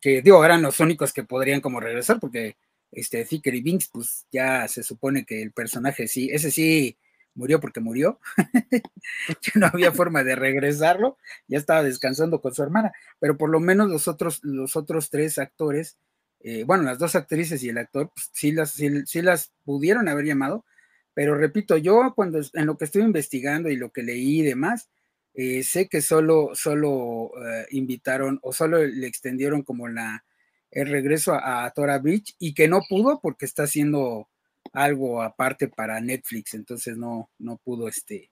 que digo, eran los únicos que podrían como regresar, porque este y Binks, pues ya se supone que el personaje sí, ese sí murió porque murió, que no había forma de regresarlo, ya estaba descansando con su hermana, pero por lo menos los otros, los otros tres actores, eh, bueno, las dos actrices y el actor, pues, sí, las, sí, las pudieron haber llamado, pero repito, yo cuando en lo que estuve investigando y lo que leí y demás, eh, sé que solo, solo eh, invitaron o solo le extendieron como la, el regreso a, Tora Beach y que no pudo porque está haciendo algo aparte para Netflix, entonces no, no pudo este,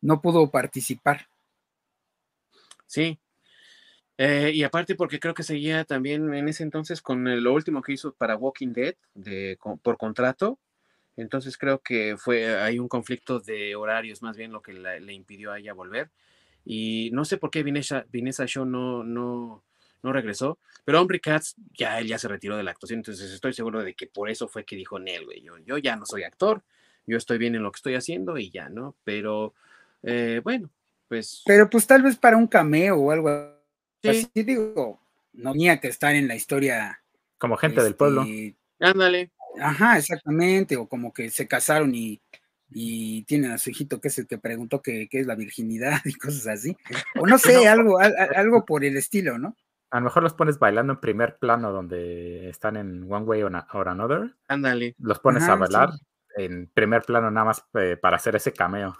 no pudo participar. Sí. Eh, y aparte porque creo que seguía también en ese entonces con lo último que hizo para Walking Dead de, por contrato. Entonces creo que fue hay un conflicto de horarios más bien lo que le impidió a ella volver. Y no sé por qué Vanessa, Vanessa Shaw no, no, no regresó. Pero Omri Katz ya él ya se retiró de la actuación, entonces estoy seguro de que por eso fue que dijo Nel, güey, yo, yo ya no soy actor, yo estoy bien en lo que estoy haciendo y ya, ¿no? Pero eh, bueno, pues. Pero pues tal vez para un cameo o algo sí. así, digo, no tenía que estar en la historia. Como gente del pueblo. Este, Ándale. Ajá, exactamente, o como que se casaron y, y tienen a su hijito que es el que preguntó qué, es la virginidad y cosas así. O no sé, algo, algo por el estilo, ¿no? A lo mejor los pones bailando en primer plano donde están en One Way or, Another. Ándale. Los pones a bailar en primer plano nada más eh, para hacer ese cameo.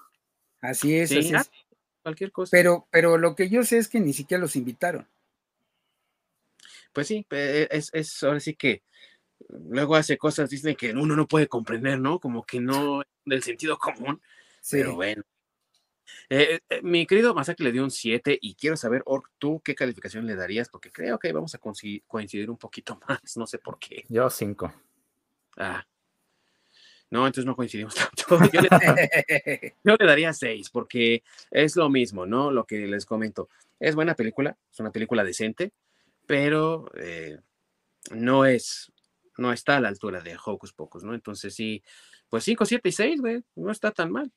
Así es, así es. Cualquier cosa. Pero, pero lo que yo sé es que ni siquiera los invitaron. Pues sí, es, es ahora sí que luego hace cosas, dicen que uno no puede comprender, ¿no? Como que no del sentido común. Sí. Pero bueno, eh, eh, mi querido Masaki le dio un 7 y quiero saber, Ork, ¿tú qué calificación le darías? Porque creo que vamos a coincidir un poquito más, no sé por qué. Yo 5. Ah. No, entonces no coincidimos tanto. Yo le, yo le daría 6 porque es lo mismo, ¿no? Lo que les comento. Es buena película, es una película decente, pero eh, no es, no está a la altura de Hocus Pocus, ¿no? Entonces sí, pues 5, 7 y 6, güey, no está tan mal.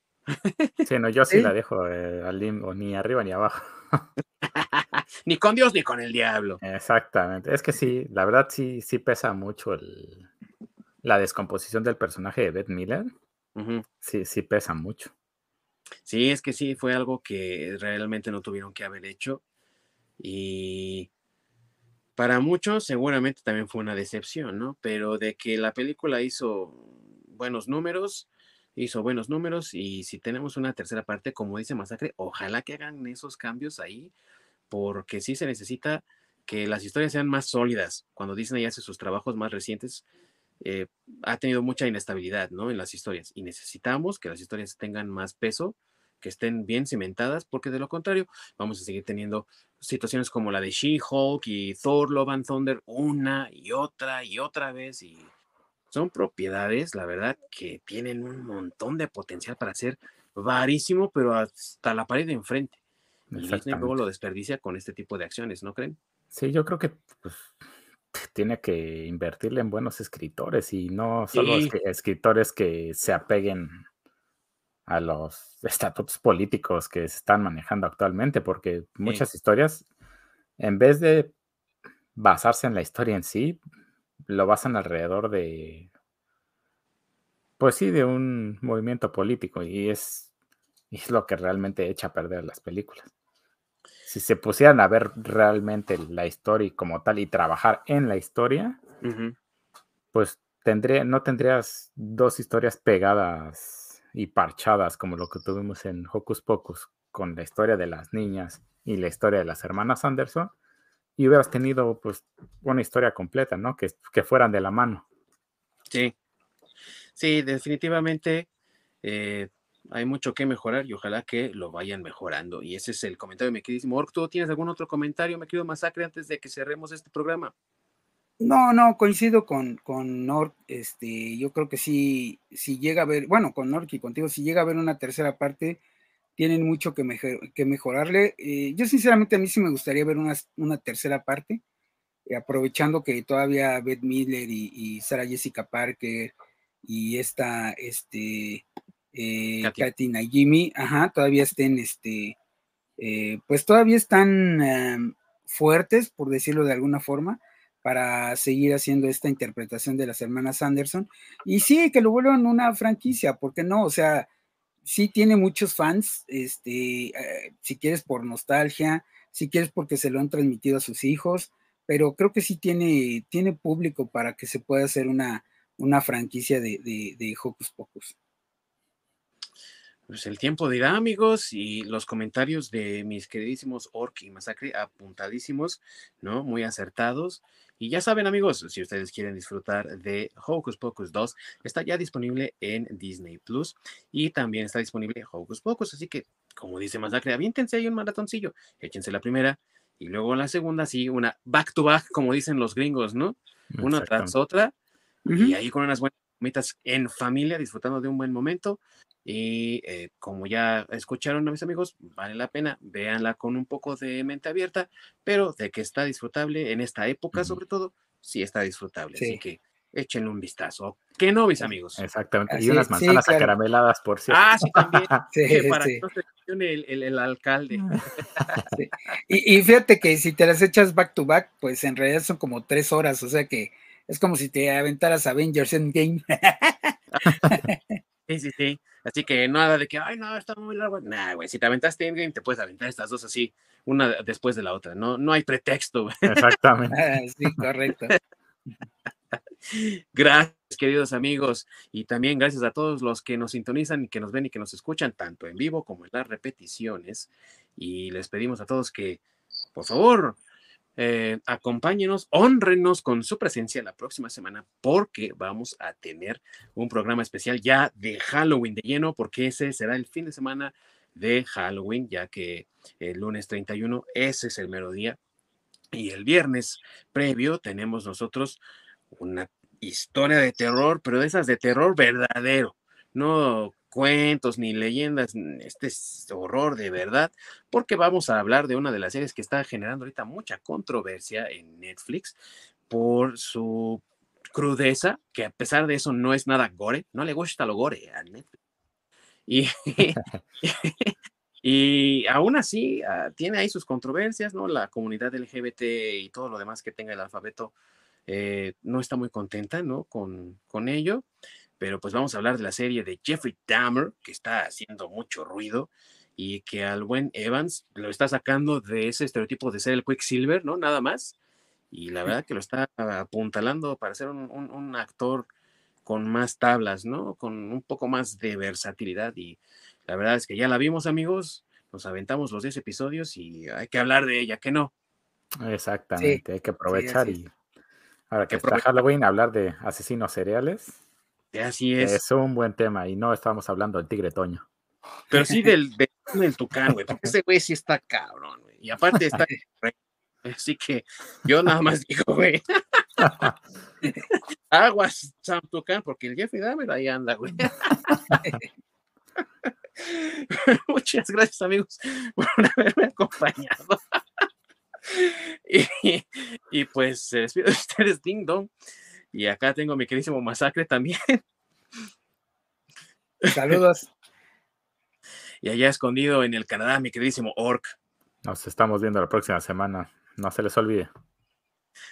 Sí, no, yo sí, la dejo eh, al limbo, ni arriba ni abajo. ni con Dios ni con el diablo. Exactamente. Es que sí, la verdad sí, sí pesa mucho el, la descomposición del personaje de Beth Miller. Sí, sí pesa mucho. Sí, es que sí, fue algo que realmente no tuvieron que haber hecho. Y para muchos seguramente también fue una decepción, ¿no? Pero de que la película hizo buenos números, hizo buenos números y si tenemos una tercera parte, como dice Masacre, ojalá que hagan esos cambios ahí, porque sí se necesita que las historias sean más sólidas. Cuando Disney hace sus trabajos más recientes, eh, ha tenido mucha inestabilidad ¿no? en las historias y necesitamos que las historias tengan más peso, que estén bien cimentadas, porque de lo contrario vamos a seguir teniendo situaciones como la de She-Hulk y Thor, Love and Thunder una y otra y otra vez y son propiedades, la verdad, que tienen un montón de potencial para ser varísimo, pero hasta la pared de enfrente. Y Disney luego lo desperdicia con este tipo de acciones, ¿no creen? Sí, yo creo que pues, tiene que invertirle en buenos escritores y no solo escritores que se apeguen a los estatutos políticos que se están manejando actualmente, porque muchas historias, en vez de basarse en la historia en sí, lo basan alrededor de, pues sí, de un movimiento político y es, es lo que realmente echa a perder las películas. Si se pusieran a ver realmente la historia como tal y trabajar en la historia, pues tendría, no tendrías dos historias pegadas y parchadas como lo que tuvimos en Hocus Pocus con la historia de las niñas y la historia de las hermanas Anderson, y hubieras tenido pues una historia completa, ¿no? Que, que fueran de la mano. Sí, sí, definitivamente eh, hay mucho que mejorar y ojalá que lo vayan mejorando. Y ese es el comentario, mi queridísimo Ork. ¿Tú tienes algún otro comentario, me querido Masacre, antes de que cerremos este programa? No, no, coincido con, con Nork, este, yo creo que sí, si llega a ver, bueno, con Nork y contigo, si llega a haber una tercera parte, tienen mucho que, que mejorarle. Eh, yo sinceramente a mí sí me gustaría ver una, una tercera parte, eh, aprovechando que todavía Beth Miller y, y, Sarah Jessica Parker y esta, este, eh, Katy Jimmy, ajá, todavía estén, este, eh, pues todavía están em, fuertes, por decirlo de alguna forma, para seguir haciendo esta interpretación de las hermanas Anderson. Y sí, que lo vuelvan una franquicia, porque no? O sea, sí tiene muchos fans, este, eh, si quieres por nostalgia, si quieres porque se lo han transmitido a sus hijos, pero creo que sí tiene, tiene público para que se pueda hacer una, una franquicia de, de, de Hocus Pocus. Pues el tiempo dirá, amigos, y los comentarios de mis queridísimos Orc y Masacre apuntadísimos, ¿no? Muy acertados. Y ya saben, amigos, si ustedes quieren disfrutar de Hocus Pocus 2, está ya disponible en Disney Plus y también está disponible Hocus Pocus. Así que, como dice Masacre, aviéntense ahí un maratoncillo, échense la primera y luego la segunda, sí, una back to back, como dicen los gringos, ¿no? Una tras otra. Y ahí con unas buenas comitas en familia, disfrutando de un buen momento. Y eh, como ya escucharon mis amigos, vale la pena, véanla con un poco de mente abierta, pero de que está disfrutable en esta época, sobre todo, sí está disfrutable. Así que échenle un vistazo. Que no, mis amigos. Exactamente. y unas manzanas acarameladas, por cierto. Ah, sí, también. para que no se el, el, el, alcalde. Y, y, fíjate que si te las echas back to back, pues en realidad son como tres horas, o sea que es como si te aventaras Avengers Endgame. Sí, sí, sí. Así que nada de que, ay, no, está muy largo. Nah, güey, si te aventaste Endgame, te puedes aventar estas dos así, una después de la otra. No, no hay pretexto, güey. Exactamente. Ah, sí, correcto. Gracias, queridos amigos. Y también gracias a todos los que nos sintonizan y que nos ven y que nos escuchan, tanto en vivo como en las repeticiones. Y les pedimos a todos que, por favor, eh, acompáñenos, honrenos con su presencia la próxima semana porque vamos a tener un programa especial ya de Halloween de lleno porque ese será el fin de semana de Halloween ya que el lunes 31 ese es el mero día. Y el viernes previo tenemos nosotros una historia de terror, pero de esas de terror verdadero, no cuentos ni leyendas, este es horror de verdad, porque vamos a hablar de una de las series que está generando ahorita mucha controversia en Netflix por su crudeza, que a pesar de eso no es nada gore, no le gusta lo gore a Netflix. Y, y aún así ah, tiene ahí sus controversias, ¿no? La comunidad LGBT y todo lo demás que tenga el alfabeto eh, no está muy contenta, ¿no? Con, con ello pero pues vamos a hablar de la serie de Jeffrey Dahmer, que está haciendo mucho ruido y que al buen Evans lo está sacando de ese estereotipo de ser el Quicksilver, ¿no? Nada más. Y la verdad que lo está apuntalando para ser un, actor con más tablas, ¿no? Con un poco más de versatilidad. Y la verdad es que ya la vimos, amigos. Nos aventamos los 10 episodios y hay que hablar de ella, que no. Exactamente, hay que aprovechar y ahora que está Halloween, hablar de asesinos cereales. Así es. Es un buen tema y no estamos hablando del tigre Toño. Pero sí del, del, tucán, güey, porque ese güey sí está cabrón, güey. Y aparte está... Así que yo nada más digo, güey. Aguas, Sam Tucán, porque el Jeffrey Dahmer ahí anda, güey. Muchas gracias, amigos, por haberme acompañado. y, y, pues se despido de ustedes, Ding Dong. Y acá tengo mi queridísimo Masacre también. Saludos. y allá escondido en el Canadá, mi queridísimo Orc. Nos estamos viendo la próxima semana. No se les olvide.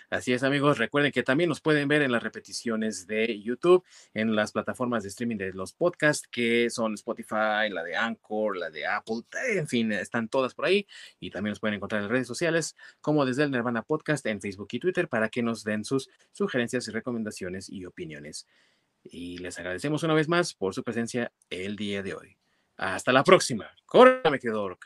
Así es, amigos. Recuerden que también nos pueden ver en las repeticiones de YouTube, en las plataformas de streaming de los podcasts, que son Spotify, la de Anchor, la de Apple, en fin, están todas por ahí. Y también nos pueden encontrar en redes sociales, como desde el Nirvana Podcast en Facebook y Twitter, para que nos den sus sugerencias y recomendaciones y opiniones. Y les agradecemos una vez más por su presencia el día de hoy. Hasta la próxima. Córrame, querido